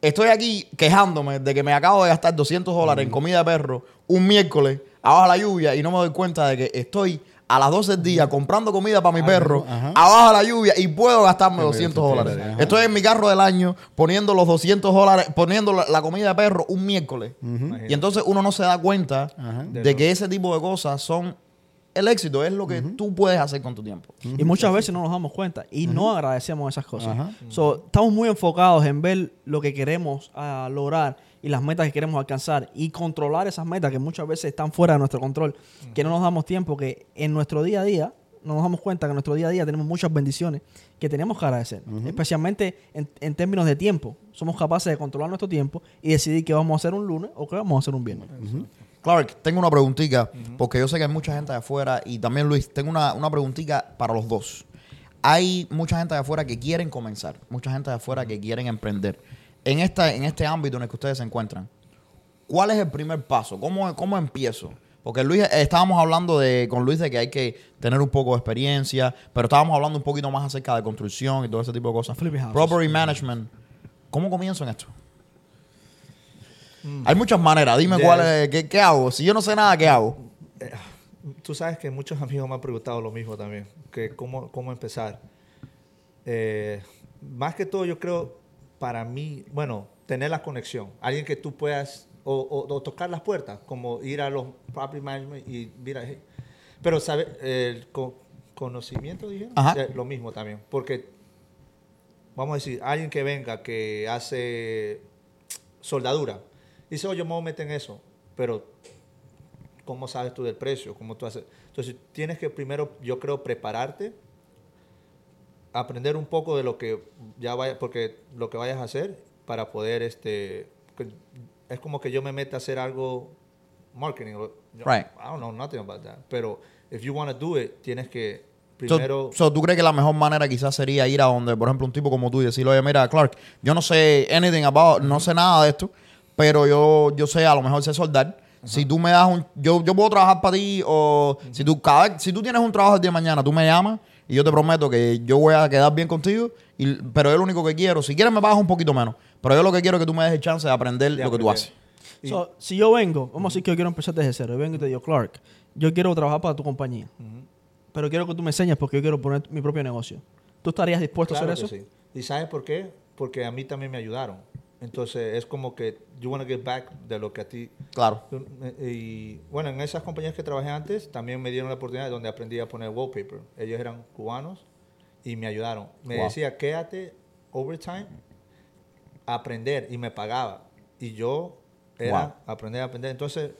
estoy aquí quejándome de que me acabo de gastar 200 dólares en comida de perro un miércoles abajo de la lluvia y no me doy cuenta de que estoy a las 12 del día comprando comida para mi perro ajá. abajo de la lluvia y puedo gastarme Pero 200 eso dólares. ajá. Estoy en mi carro del año poniendo los 200 dólares, poniendo la, la comida de perro un miércoles. Y entonces uno no se da cuenta Ajá. de que ese tipo de cosas son el éxito, es lo que tú puedes hacer con tu tiempo. Y muchas veces no nos damos cuenta y no agradecemos esas cosas. So, estamos muy enfocados en ver lo que queremos ah, lograr y las metas que queremos alcanzar y controlar esas metas que muchas veces están fuera de nuestro control, que no nos damos tiempo, que en nuestro día a día no nos damos cuenta que en nuestro día a día tenemos muchas bendiciones que tenemos que agradecer, especialmente en, en términos de tiempo. Somos capaces de controlar nuestro tiempo y decidir qué vamos a hacer un lunes o qué vamos a hacer un viernes. Clark, tengo una preguntita, porque yo sé que hay mucha gente de afuera y también Luis, tengo una, una preguntita para los dos. Hay mucha gente de afuera que quieren comenzar, mucha gente de afuera que quieren emprender. En, esta, en este ámbito en el que ustedes se encuentran, ¿cuál es el primer paso? ¿Cómo, cómo empiezo? Porque Luis, eh, estábamos hablando de, con Luis de que hay que tener un poco de experiencia, pero estábamos hablando un poquito más acerca de construcción y todo ese tipo de cosas. Property management. ¿Cómo comienzo en esto? Hay muchas maneras. Dime cuál es, qué, qué hago. Si yo no sé nada, ¿qué hago? Tú sabes que muchos amigos me han preguntado lo mismo también, que cómo, cómo empezar. Eh, más que todo, yo creo, para mí, bueno, tener la conexión. Alguien que tú puedas, o, o- o tocar las puertas, como ir a los property management y mira, hey. pero sabe, el co- conocimiento, dijeron, Ajá. Eh, lo mismo también, porque, vamos a decir, alguien que venga, que hace soldadura, dice, oye, yo me voy a meter en eso, pero ¿cómo sabes tú del precio? ¿Cómo tú haces? Entonces, tienes que primero, yo creo, prepararte, aprender un poco de lo que ya vaya, porque lo que vayas a hacer para poder, este, es como que yo me meta a hacer algo marketing. Right. I don't know nothing about that. Pero if you want to do it, tienes que So- primero. so, ¿Tú crees que la mejor manera quizás sería ir a donde, por ejemplo, un tipo como tú y decirle, oye, mira, Clark, yo no sé anything about, no sé nada de esto, pero yo, yo sé, a lo mejor sé soldar. Si tú me das un... Yo, yo puedo trabajar para ti o si, tú, cada, si tú tienes un trabajo el día de mañana, tú me llamas y yo te prometo que yo voy a quedar bien contigo, y, pero yo lo único que quiero, si quieres me pagas un poquito menos, pero yo lo que quiero es que tú me des el chance de aprender de lo que tú haces. Y- So, si yo vengo, vamos a decir que yo quiero empezar desde cero, yo vengo y te digo, Clark, yo quiero trabajar para tu compañía, pero quiero que tú me enseñes porque yo quiero poner mi propio negocio. ¿Tú estarías dispuesto Claro a hacer eso? sí. ¿Y sabes por qué? Porque a mí también me ayudaron. Entonces, es como que you want to get back de lo que a ti Claro. Y bueno, en esas compañías que trabajé antes también me dieron la oportunidad donde aprendí a poner wallpaper. Ellos eran cubanos y me ayudaron. Me Wow. decía, quédate overtime a aprender y me pagaba. Y yo era Wow. aprender aprender. Entonces,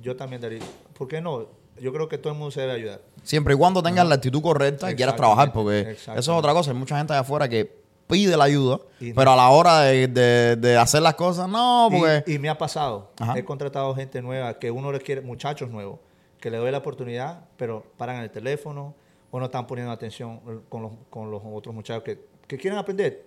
yo también daría, ¿por qué no? Yo creo que todo el mundo se debe ayudar. Siempre y cuando tengas la actitud correcta y quieras trabajar, porque eso es otra cosa. Hay mucha gente de afuera que pide la ayuda, Y no. pero a la hora de, de- de hacer las cosas, no, porque... Y, y me ha pasado. Ajá. He contratado gente nueva que uno le quiere, muchachos nuevos, que le doy la oportunidad, pero paran en el teléfono o no están poniendo atención con los, con los otros muchachos que, que quieren aprender.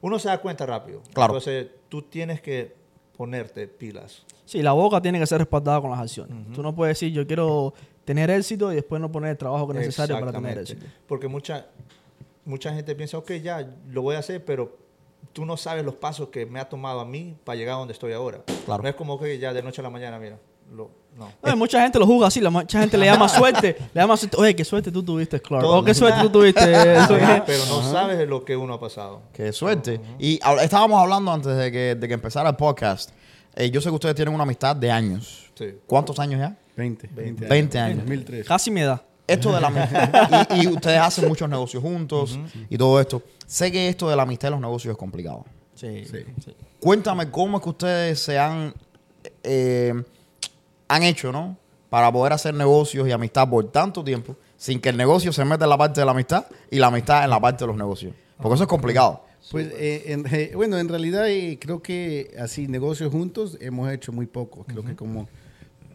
Uno se da cuenta rápido. Claro. Entonces, tú tienes que ponerte pilas. Sí, la boca tiene que ser respaldada con las acciones. Tú no puedes decir, yo quiero tener éxito y después no poner el trabajo que es necesario para tener éxito. Porque mucha, mucha gente piensa, ok, ya lo voy a hacer, pero tú no sabes los pasos que me ha tomado a mí para llegar a donde estoy ahora. Claro. No es como que ya de noche a la mañana, mira, lo- no. No, mucha gente lo juzga así, la mucha gente le llama suerte, le llama suerte, oye, qué suerte tú tuviste, Clark, Todo- o qué suerte tú tuviste. pero no sabes lo que uno ha pasado. Qué suerte. Y estábamos hablando antes de que, de que empezara el podcast. Eh, yo sé que ustedes tienen una amistad de años. Sí. ¿Cuántos años ya? 20. 20 años. 20 años. 2003. Casi mi edad. Esto de la amistad. y, y ustedes hacen muchos negocios juntos y todo esto. Sé que esto de la amistad y los negocios es complicado. Sí, Sí. sí. Cuéntame cómo es que ustedes se han, eh, han hecho, ¿no? Para poder hacer negocios y amistad por tanto tiempo sin que el negocio se meta en la parte de la amistad y la amistad en la parte de los negocios. Porque eso es complicado. Pues, eh, en- eh, bueno, en realidad eh, creo que así negocios juntos hemos hecho muy poco, creo que como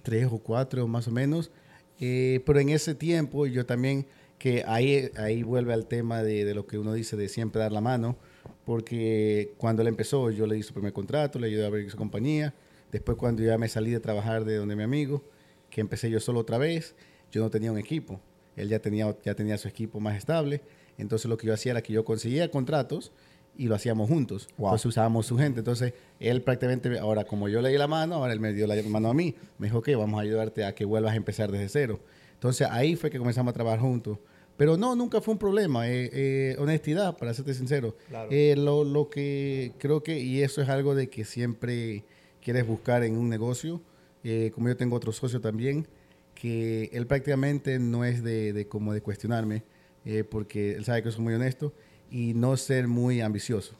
tres o cuatro más o menos. Eh, pero en ese tiempo yo también, que ahí, ahí vuelve al tema de, de lo que uno dice de siempre dar la mano, porque cuando él empezó yo le di su primer contrato, le ayudé a abrir su compañía, después cuando ya me salí de trabajar de donde mi amigo, que empecé yo solo otra vez, yo no tenía un equipo, él ya tenía, ya tenía su equipo más estable, entonces lo que yo hacía era que yo conseguía contratos y lo hacíamos juntos. Wow. Entonces usábamos su gente. Entonces él prácticamente, ahora como yo le di la mano, ahora él me dio la mano a mí. Me dijo, que vamos a ayudarte a que vuelvas a empezar desde cero. Entonces ahí fue que comenzamos a trabajar juntos. Pero no, nunca fue un problema. Eh, eh, honestidad, para serte sincero. Claro. Eh, lo, lo que creo que, y eso es algo de que siempre quieres buscar en un negocio, eh, como yo tengo otro socio también, que él prácticamente no es de, de como de cuestionarme, eh, porque él sabe que soy muy honesto y no ser muy ambicioso.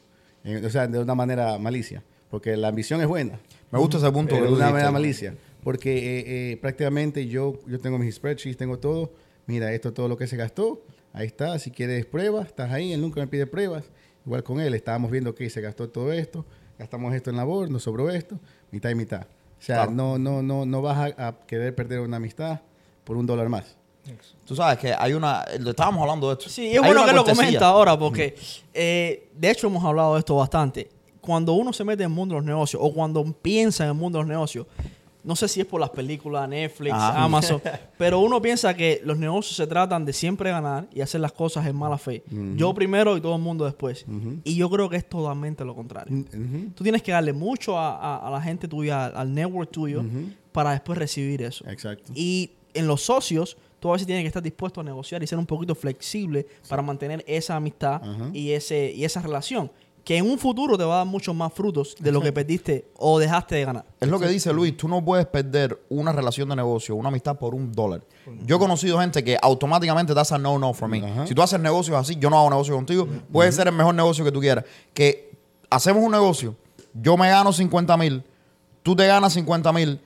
Eh, o sea, de una manera malicia, porque la ambición es buena. Me gusta ese punto de una manera malicia. Porque eh, eh, prácticamente yo, yo tengo mis spreadsheets, tengo todo. Mira, esto es todo lo que se gastó. Ahí está. Si quieres pruebas, estás ahí. Él nunca me pide pruebas. Igual con él, estábamos viendo que se gastó todo esto. Gastamos esto en labor, nos sobró esto. Mitad y mitad. O sea, Claro. no, no, no, no vas a, a querer perder una amistad por un dólar más. Tú sabes que hay una... lo Estábamos hablando de esto. Sí, es Hay bueno que lo comenta ahora porque, eh, de hecho, hemos hablado de esto bastante. Cuando uno se mete en el mundo de los negocios o cuando piensa en el mundo de los negocios, no sé si es por las películas, Netflix, Ajá. Amazon, pero uno piensa que los negocios se tratan de siempre ganar y hacer las cosas en mala fe. Yo primero y todo el mundo después. Y yo creo que es totalmente lo contrario. Tú tienes que darle mucho a, a- a la gente tuya, al network tuyo, para después recibir eso. Exacto. Y en los socios, tú a veces tienes que estar dispuesto a negociar y ser un poquito flexible para mantener esa amistad y, ese, y esa relación. Que en un futuro te va a dar muchos más frutos de lo que perdiste o dejaste de ganar. Es lo que dice Luis, tú no puedes perder una relación de negocio, una amistad por un dólar. Yo he conocido gente que automáticamente te hace no, no for me. Si tú haces negocios así, yo no hago negocio contigo, puede ser el mejor negocio que tú quieras. Que hacemos un negocio, yo me gano 50 mil, tú te ganas 50 mil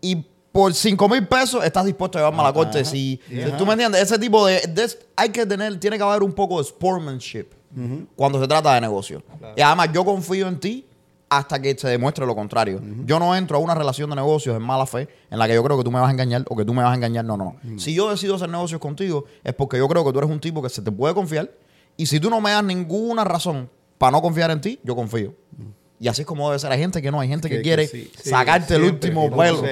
y por 5 mil pesos estás dispuesto a llevarme a la corte. Si. ¿Tú me entiendes? Ese tipo de, de- Hay que tener, tiene que haber un poco de sportsmanship cuando se trata de negocio. Y además yo confío en ti hasta que se demuestre lo contrario. Yo no entro a una relación de negocios en mala fe en la que yo creo que tú me vas a engañar o que tú me vas a engañar. No, no, no. Si yo decido hacer negocios contigo es porque yo creo que tú eres un tipo que se te puede confiar y si tú no me das ninguna razón para no confiar en ti, yo confío. Y así es como debe ser. Hay gente que no, hay gente que, Que- que quiere sí. Sí, sacarte el último vuelo.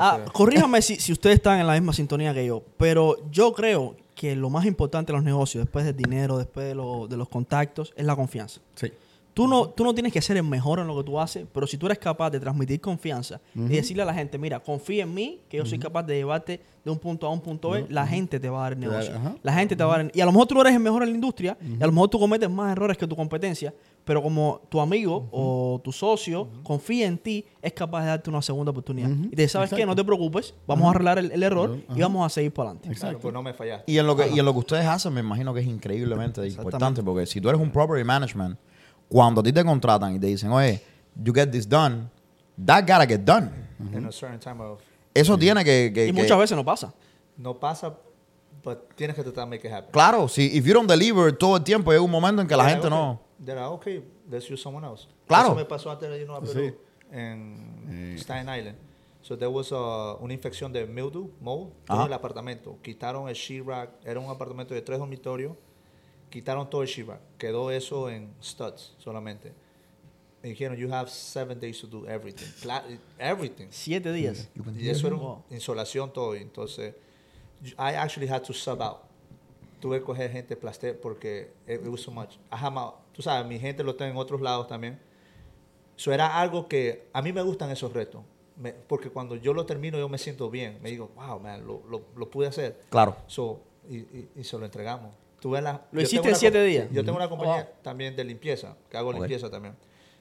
Ah, corríjame si, si ustedes están en la misma sintonía que yo, pero yo creo que lo más importante en los negocios, después del dinero, después de, lo- de los contactos, es la confianza. Sí. Tú no, tú no tienes que ser el mejor en lo que tú haces, pero si tú eres capaz de transmitir confianza y decirle a la gente, mira, confía en mí, que yo soy capaz de llevarte de un punto A a un punto B, la gente te va a dar el Claro, negocio. ajá. La gente te va a dar... Y a lo mejor tú no eres el mejor en la industria, y a lo mejor tú cometes más errores que tu competencia, pero como tu amigo o tu socio confía en ti, es capaz de darte una segunda oportunidad. Y te dice, ¿sabes qué? Exacto. No te preocupes, vamos a arreglar el, el error Claro, y vamos a seguir para adelante. Claro, Exacto. pues no me fallaste. Y en, lo que, y en lo que ustedes hacen, me imagino que es increíblemente importante, porque si tú eres un property management, cuando a ti te contratan y te dicen, oye, you get this done, that gotta get done. In a certain time of... Eso tiene que... que- Y que- muchas veces no pasa. No pasa, but tienes que tratar de make it happen. Claro, si if you don't deliver todo el tiempo, llega un momento en que la gente like, no... okay, they're like, okay, let's use someone else. Claro. Eso me pasó antes de irnos a Perú, Sí. en Staten Island. So there was uh, una infección de mildew, mold, en el apartamento. Quitaron el sheetrock, era un apartamento de tres dormitorios. Quitaron todo el sheetrock. Quedó eso en studs solamente. Me dijeron, you have seven days to do everything. Pla- everything. Siete días. Y eso era Wow. insolación todo. Entonces, I actually had to sub out. Tuve que coger gente plasté porque it, it was so much. I had my- tú sabes, mi gente lo tengo en otros lados también. Eso era algo que a mí me gustan esos retos. Me- porque cuando yo lo termino, yo me siento bien. Me digo, wow, man, lo, lo, lo pude hacer. Claro. So, y, y, y se lo entregamos. Tuve la, Lo hiciste en siete días. Yo tengo una compañía Wow. también de limpieza, que hago limpieza también.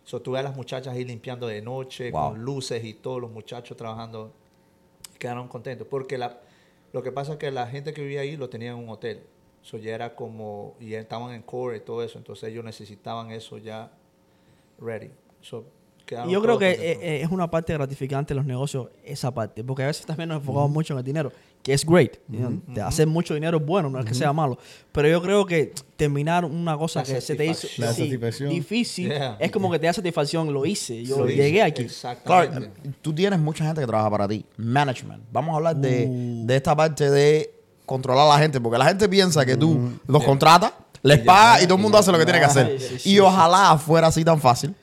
So, tuve a las muchachas ahí limpiando de noche, Wow. con luces y todos los muchachos trabajando. Quedaron contentos. Porque la, lo que pasa es que la gente que vivía ahí lo tenía en un hotel. So, ya era como, y estaban en core y todo eso. Entonces ellos necesitaban eso ya ready. So, quedaron Y yo creo que contentos. eh, eh, es una parte gratificante de los negocios, esa parte, porque a veces también nos enfocamos mucho en el dinero, que es great. de hacer mucho dinero es bueno, no es que sea malo. Pero yo creo que terminar una cosa La que se te hizo. La sí, difícil, Yeah. es como que te da satisfacción, lo hice, yo Lo hice, llegué aquí. Claro, tú tienes mucha gente que trabaja para ti. Management. Vamos a hablar de, Uh. de esta parte de controlar a la gente, porque la gente piensa que tú los contratas, les pagas y todo el mundo hace lo que tiene que hacer. Y ojalá fuera así tan fácil.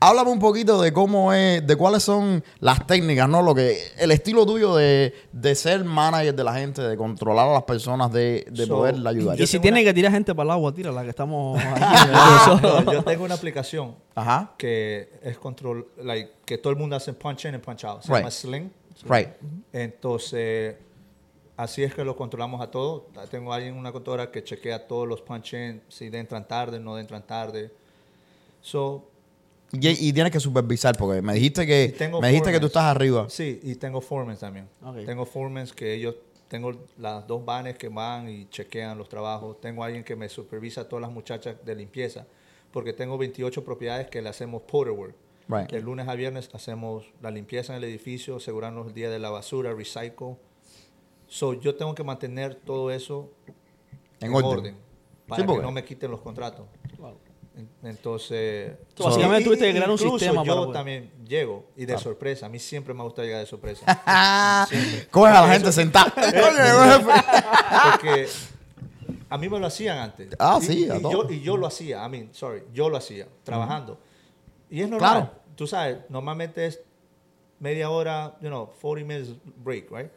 Háblame un poquito de cómo es, de cuáles son las técnicas, ¿no? Lo que, el estilo tuyo de, de ser manager de la gente, de controlar a las personas, de, de So, poder ayudar. Y si tiene una- que tirar gente para el agua, tira la que estamos aquí. No, yo tengo una aplicación Ajá. que es control, like, que todo el mundo hace punch in y punch out. Se Right. llama Sling. Right. Entonces, así es que lo controlamos a todo. Tengo alguien en una computadora que chequea todos los punch in, si entran tarde, no entran tarde. So, Y, y tienes que supervisar, porque me dijiste que, tengo me dijiste que tú estás arriba. Sí, y tengo foremen también. Ok. Tengo foremen que ellos, tengo las dos vanes que van y chequean los trabajos. Tengo alguien que me supervisa a todas las muchachas de limpieza, porque tengo 28 propiedades que le hacemos porter work. Right. Que el lunes a viernes hacemos la limpieza en el edificio, asegurarnos el día de la basura, recycle. So, yo tengo que mantener todo eso En orden. para Sí, porque- que no me quiten los contratos. Wow. En- Entonces, So, básicamente y- tuviste que crear un sistema Yo para poder- también llego y de sorpresa. A mí siempre me ha gustado llegar de sorpresa. Coges a la gente sentada. Porque a mí me lo hacían antes. Ah, Y- sí, a y, yo, y yo lo hacía, I mean, sorry, yo lo hacía, trabajando. Y es normal. Claro. Tú sabes, normalmente es media hora, you know, 40 minutes break, right?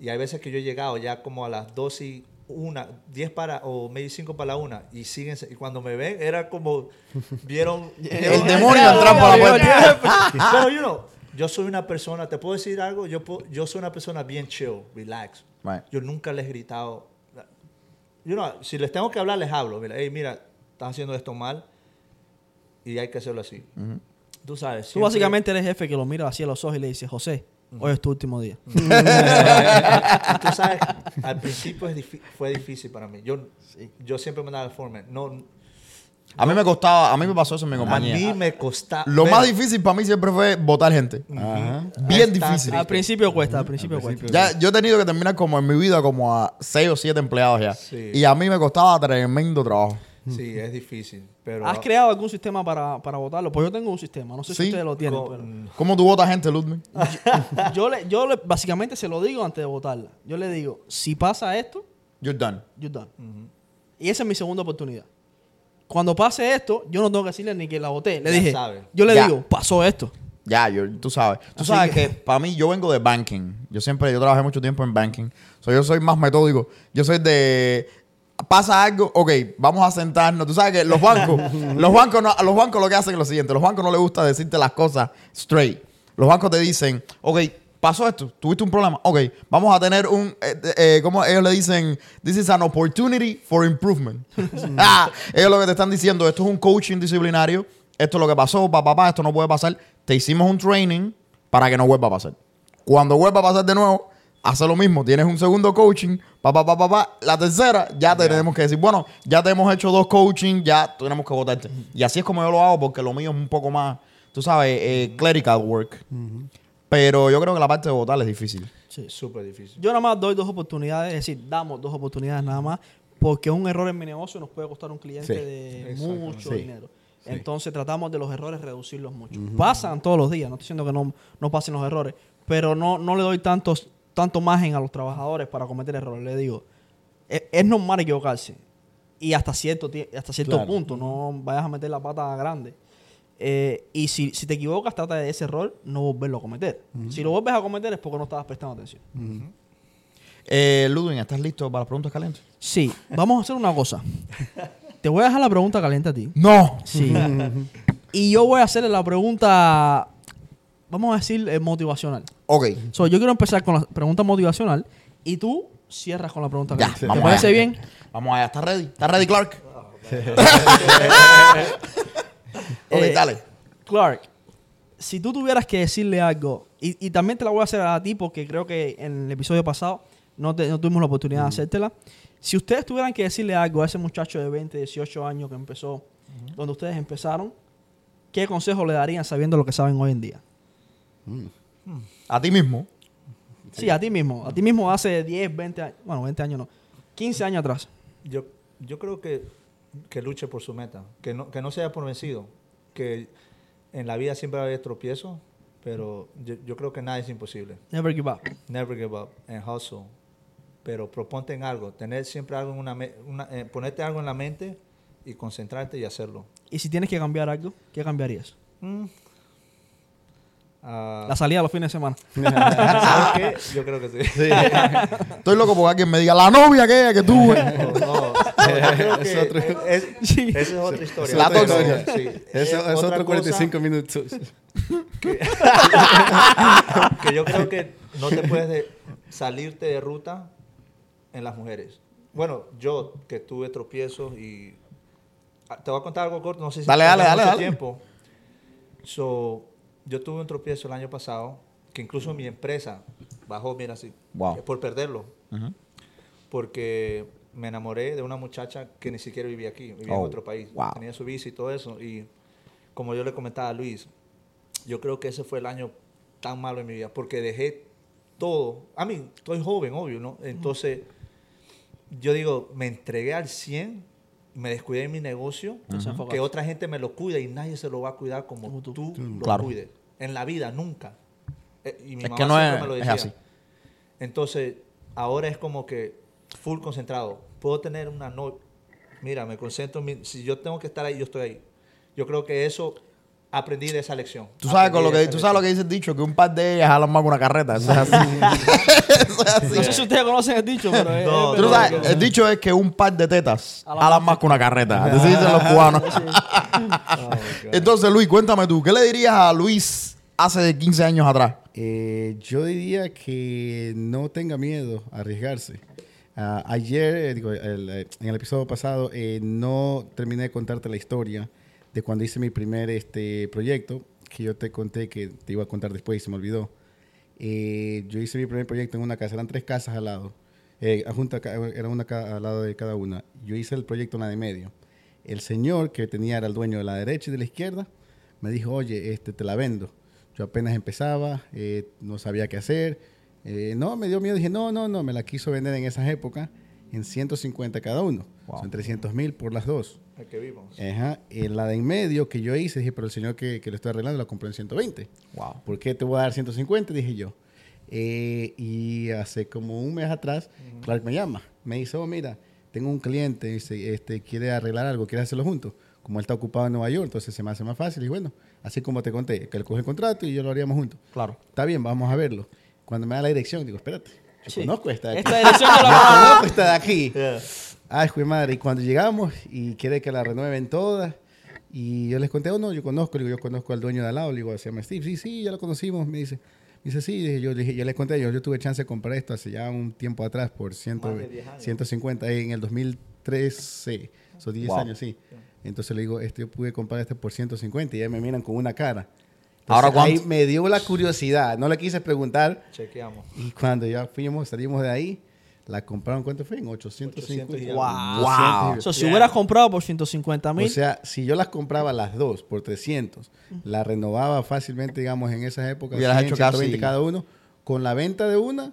Y hay veces que yo he llegado ya como a las 12 y una, 10 para, o medio 5 para la una, y siguen, y cuando me ven, era como, vieron... El demonio entró por la puerta. Pero, you know, yo soy una persona, ¿te puedo decir algo? Yo, puedo- yo soy una persona bien chill, relax. Right. Yo nunca les he gritado. You know, si les tengo que hablar, les hablo. Mira, hey, mira, estás haciendo esto mal y hay que hacerlo así. Tú sabes. Tú siempre- básicamente eres jefe que lo mira así a los ojos y le dice, José, hoy es tu último día. Tú sabes, al principio fue difícil para mí. Yo, yo siempre me daba el foreman. No, A mí me costaba, a mí me pasó eso en mi a compañía. mí me costaba. Lo más difícil para mí siempre fue votar gente. Bien Está difícil. Al principio cuesta, al principio Al cuesta. Ya, yo he tenido que terminar como en mi vida como a seis o siete empleados ya. Sí. Y a mí me costaba tremendo trabajo. Sí, es difícil. Pero ¿Has creado algún sistema para, para votarlo? Pues yo tengo un sistema, no sé si Sí. ustedes lo tienen. con- ¿Cómo tú votas gente, Ludwig? yo le, yo le, básicamente se lo digo antes de votarla. Yo le digo, si pasa esto, You're done. you're done. Y esa es mi segunda oportunidad. Cuando pase esto, yo no tengo que decirle ni que la voté. Le Ya dije, sabe. yo le Ya. digo, pasó esto. Ya, yo- tú sabes. Tú Así sabes que- que, para mí, yo vengo de banking. Yo siempre, yo trabajé mucho tiempo en banking. So, yo soy más metódico. Yo soy de... Pasa algo, ok, vamos a sentarnos. Tú sabes que los bancos, los bancos, no, los bancos lo que hacen es lo siguiente. Los bancos no les gusta decirte las cosas straight. Los bancos te dicen, ok, pasó esto, tuviste un problema. Ok, vamos a tener un, eh, eh, ¿cómo ellos le dicen? This is an opportunity for improvement. ah, ellos lo que te están diciendo, esto es un coaching disciplinario. Esto es lo que pasó, papá, papá, esto no puede pasar. Te hicimos un training para que no vuelva a pasar. Cuando vuelva a pasar de nuevo, hace lo mismo. Tienes un segundo coaching, papá, papá, papá. La tercera, ya te tenemos que decir, bueno, ya te hemos hecho dos coaching, ya tenemos que votarte. Y así es como yo lo hago, porque lo mío es un poco más, tú sabes, eh, clerical work. Pero yo creo que la parte de votar es difícil. Sí. Súper difícil. Yo nada más doy dos oportunidades, es decir, damos dos oportunidades nada más, porque un error en mi negocio nos puede costar a un cliente Sí. de Exacto. mucho Sí. dinero. Entonces tratamos de los errores reducirlos mucho. Pasan todos los días, no estoy diciendo que no, no pasen los errores, pero no, no le doy tantos, tanto margen a los trabajadores para cometer errores. Le digo, es, es normal equivocarse. Y hasta cierto, hasta cierto Claro. punto, no vayas a meter la pata grande. Eh, y si, si te equivocas, trata de ese error no volverlo a cometer. Si lo vuelves a cometer es porque no estabas prestando atención. Eh, Ludwig, ¿estás listo para las preguntas calientes? Sí, vamos a hacer una cosa. Te voy a dejar la pregunta caliente a ti. No. Sí. y yo voy a hacerle la pregunta, vamos a decir, eh, motivacional. Ok. So, yo quiero empezar con la pregunta motivacional y tú cierras con la pregunta Ya, caliente. ¿Te vamos parece allá. bien? Vamos allá. ¿Estás ready? ¿Estás ready, Clark? ok, Eh, dale. Clark, si tú tuvieras que decirle algo, y, y también te la voy a hacer a ti porque creo que en el episodio pasado no, te- no tuvimos la oportunidad de hacértela. Si ustedes tuvieran que decirle algo a ese muchacho de 20, 18 años que empezó, donde ustedes empezaron, ¿qué consejo le darían sabiendo lo que saben hoy en día? A ti mismo. Sí, a ti mismo. A ti mismo hace 10, 20 años. Bueno, 20 años no. 15 años atrás. Yo, yo creo que, que luche por su meta, que no, que no sea por vencido, que en la vida siempre va a haber tropiezos, pero yo, yo creo que nada es imposible. Never give up. Never give up and hustle. Pero proponte en algo, tener siempre algo en una, una- eh, ponerte algo en la mente y concentrarte y hacerlo. Y si tienes que cambiar algo, ¿qué cambiarías? Ah, La salida los fines de semana. ¿Sabes qué? Yo creo que sí. Estoy loco porque alguien me diga, la novia aquella que tuve. No, no, Es que otro- es- Sí. esa es otra historia. La sí. Eso Eh, es otra otro cosa 45 minutos. que yo creo que no te puedes de- salirte de ruta en las mujeres. Bueno, yo que tuve tropiezos y ah, te voy a contar algo corto, no sé si Dale, dale, dale, dale. tiempo. So, yo tuve un tropiezo el año pasado, que incluso mi empresa bajó, mira así, Wow. por perderlo. Ujú. Porque me enamoré de una muchacha que ni siquiera vivía aquí, vivía Oh, en otro país. wow. Tenía su visa y todo eso. Y como yo le comentaba a Luis, yo creo que ese fue el año tan malo en mi vida, porque dejé todo. A mí, estoy joven, obvio, ¿no? Entonces, yo digo, me entregué al 100, me descuidé en mi negocio, Entonces, enfocaste. que otra gente me lo cuida y nadie se lo va a cuidar como, Como tú. tú, lo Claro. cuides. En la vida, nunca. Eh, y mi Es mamá que no siempre es- me lo es decía. así. Entonces, ahora es como que full concentrado. Puedo tener una no Mira, me concentro. en mi- Si yo tengo que estar ahí, yo estoy ahí. Yo creo que eso aprendí de esa lección. Tú sabes, con lo que, tú sabes lo que dice el dicho, que un par de ellas jalan más que una carreta. Eso es así. Eso es así. No sé si ustedes conocen el dicho, pero es- No, es Tú no verdad sabes, que- el dicho es que un par de tetas jalan más que una carreta. Así dicen los cubanos. Oh. Entonces, Luis, cuéntame tú, ¿qué le dirías a Luis hace 15 años atrás? Eh, yo diría que no tenga miedo a arriesgarse. Ah, ayer, eh, digo, el, eh, en el episodio pasado, eh, no terminé de contarte la historia de cuando hice mi primer este, proyecto, que yo te conté que te iba a contar después y se me olvidó. Eh, yo hice mi primer proyecto en una casa, eran tres casas al lado, eh, junta, era una al lado de cada una. Yo hice el proyecto en la de medio. El señor que tenía era el dueño de la derecha y de la izquierda, me dijo, oye, este, te la vendo. Yo apenas empezaba, eh, no sabía qué hacer. Eh, no, me dio miedo. Dije, no, no, no, me la quiso vender en esas épocas en 150 cada uno. Wow. Son 300 mil por las dos. El que vimos. Ajá. En la de en medio que yo hice, dije, pero el señor que, que le estoy arreglando la compró en 120. Wow. ¿Por qué te voy a dar 150? Dije yo. Eh, y hace como un mes atrás, Clark me llama. Me dice, oh, mira, tengo un cliente, dice, este, quiere arreglar algo, quiere hacerlo juntos. Como él está ocupado en Nueva York, entonces se me hace más fácil. Y bueno, así como te conté, que él coge el contrato y yo lo haríamos juntos. Claro. Está bien, vamos a verlo. Cuando me da la dirección, digo, espérate, yo Sí. conozco esta de aquí. Esta dirección yo la conozco esta de aquí. Yeah. Ay, jue madre. Y cuando llegamos y quiere que la renueven todas, y yo les conté, oh, no, yo conozco, le digo, yo conozco al dueño de al lado, le digo, se llama Steve, sí, sí, ya lo conocimos, me dice. Me dice, sí, yo, yo les conté, yo, yo tuve chance de comprar esto hace ya un tiempo atrás por ciento, Más de 10 años. 150, eh, en el 2013, esos 10 Wow. años, sí. Entonces le digo, este, yo pude comprar este por 150 y ya me miran con una cara. Entonces, Ahora, ahí me dio la curiosidad, no le quise preguntar, Chequeamos. y cuando ya fuimos, salimos de ahí, la compraron, ¿cuánto fue? En 850. 800 y Wow. Wow. 200 y- So, si Yeah. hubieras comprado por 150 o mil, sea, si yo las compraba las dos por 300, la renovaba fácilmente, digamos, en esas épocas, Hubieras 100, hecho casi- 120 cada uno. Con la venta de una,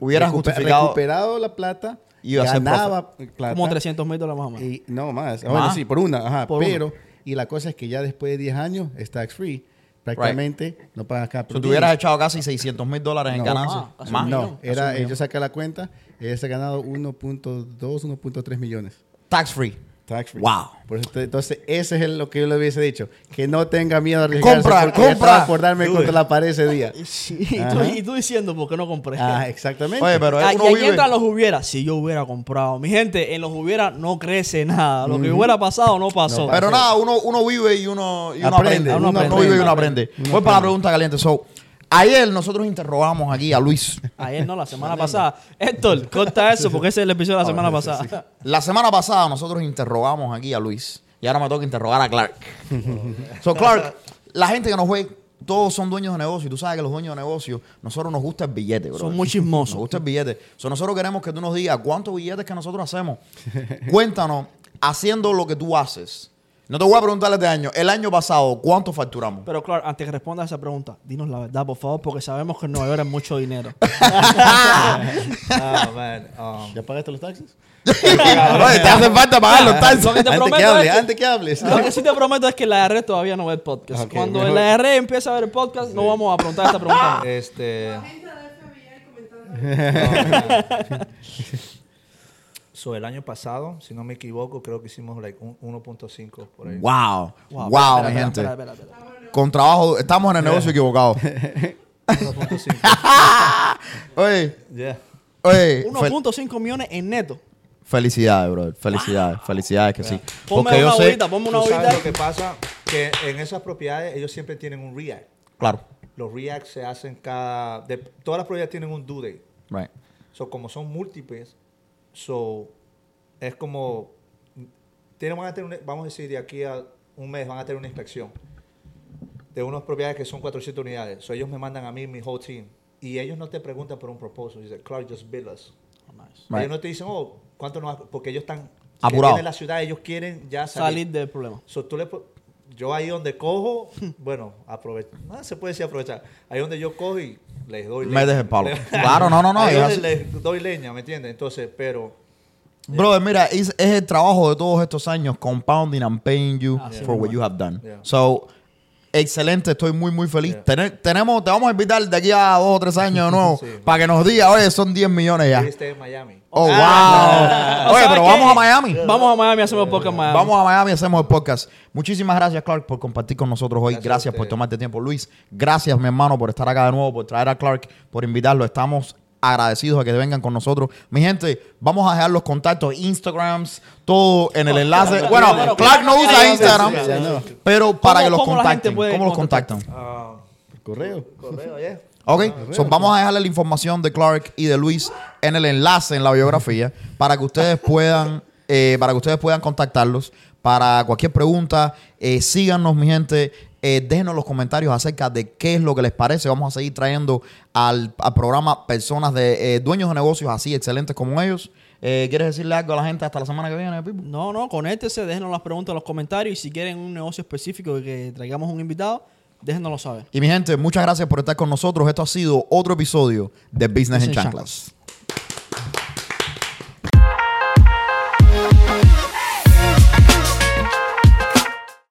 Hubieras recupe- justificado. recuperado la plata, Iba a ser ganaba plata. como 300 mil dólares más o menos. y, no, más. ¿Más? Bueno, sí, por una, ajá. Por pero, y la cosa es que ya después de 10 años es tax free. Prácticamente no pagas cada Si tú hubieras echado casi 600 mil dólares en No. ganancias. Ah, más. No, era, yo saqué la cuenta, ese ganado 1.2, 1.3 millones. Tax free. Tax free. Wow. Por eso entonces, ese es el- lo que yo le hubiese dicho. Que no tenga miedo a arriesgarse. Compra, compra. por darme contra la pared ese día. Sí, y, tú, Ajá. y tú diciendo, ¿por qué no compré? Ah, exactamente. Oye, pero Ah, y uno aquí vive- entran los hubiera. Si yo hubiera comprado. Mi gente, en los hubiera no crece nada. Lo que hubiera pasado no pasó. No Pero nada, uno, uno vive y uno, y uno aprende. Aprende, Uno, uno uno aprende. vive y uno aprende. Voy para la pregunta caliente. So, ayer nosotros interrogamos aquí a Luis. Ayer no, la semana pasada. Héctor, corta eso porque ese es el episodio de la semana pasada. La semana pasada nosotros interrogamos aquí a Luis. Y ahora me toca interrogar a Clark. so, Clark, la gente que nos ve, todos son dueños de negocio. Y tú sabes que los dueños de negocio, nosotros nos gusta el billete, bro. Son muy chismosos. Nos gusta el billete. So, nosotros queremos que tú nos digas cuántos billetes que nosotros hacemos. Cuéntanos, haciendo lo que tú haces. No te voy a preguntar este año. El año pasado, ¿cuánto facturamos? Pero claro, antes que responda a esa pregunta, dinos la verdad, por favor, porque sabemos que en Nueva York es mucho dinero. Ah, man. um, ¿Ya pagaste los taxes? Oye, te hace falta pagar los taxes. Lo que te Antes que hables, es que- antes que hables. Lo que sí te prometo es que la IRS todavía no ve el podcast. Cuando mejor. la IRS empiece a ver el podcast, no vamos a preguntar esta pregunta. este. Agente del FBI comentando. So, el año pasado, si no me equivoco, creo que hicimos like un 1.5 por ahí. Wow. Wow, espera, mi espera, gente. espera, espera, espera. Con trabajo, estamos en el negocio equivocado. 1.5. Oye, Yeah. oye. fel- 1.5 millones en neto. felicidades, bro. Felicidades. Felicidades que sí. Ponme Porque yo una sé. bolita, ponme una bolita. lo que pasa, que en esas propiedades ellos siempre tienen un REACT. Claro. Los REACT se hacen cada... De, todas las propiedades tienen un due date. Right. So, como son múltiples, so, es como... Tienen, van a tener vamos a decir, de aquí a un mes van a tener una inspección. de unas propiedades que son 400 unidades. So, ellos me mandan a mí mi whole team. Y ellos no te preguntan por un proposal. Dicen, Clark, just bill us. Right. Ellos no te dicen, oh, ¿cuánto nos va-?" Porque ellos están... Apurados. Viene la ciudad, ellos quieren ya salir. Salir del problema. So, tú le po- yo ahí donde cojo, bueno, aprovecho. No se puede decir aprovechar. Ahí donde yo cojo y les doy Metes el palo. Claro, no, no, no, Ahí es donde así. les doy leña, ¿me entiendes? Entonces, pero Brother, mira, es, es el trabajo de todos estos años compounding and paying you Así for what mismo. you have done. Yeah. So, excelente, estoy muy, muy feliz. Yeah. Tener- tenemos, te vamos a invitar de aquí a dos o tres años de nuevo Sí. para que nos diga, oye, son 10 millones ya. viste en Miami. Oh, Ah. wow. Oye, ¿Sabes pero qué? vamos a Miami. Vamos a Miami, hacemos podcast en Miami. Vamos a Miami y hacemos el podcast. Muchísimas gracias, Clark, por compartir con nosotros hoy. Gracias por tomarte tiempo. Luis, gracias, mi hermano, por estar acá de nuevo, por traer a Clark, por invitarlo. Estamos agradecidos a que vengan con nosotros. Mi gente, vamos a dejar los contactos, Instagrams, todo en el enlace. Bueno, Clark no usa Instagram, pero para ¿Cómo- que los contacten. ¿Cómo los contactan? Ah, Correo. correo, yeah. Ok, so vamos a dejarle la información de Clark y de Luis en el enlace en la biografía para que ustedes puedan, eh, para que ustedes puedan contactarlos para cualquier pregunta. eh, síganos, mi gente. Eh, déjenos los comentarios acerca de qué es lo que les parece. Vamos a seguir trayendo al, al programa personas de eh, dueños de negocios así excelentes como ellos. Eh, ¿Quieres decirle algo a la gente hasta la semana que viene, Pipo? No, no, conéctese, déjenos las preguntas en los comentarios y si quieren un negocio específico que traigamos un invitado, déjenoslo saber. Y mi gente, muchas gracias por estar con nosotros. Esto ha sido otro episodio de Business Business en Chanclas.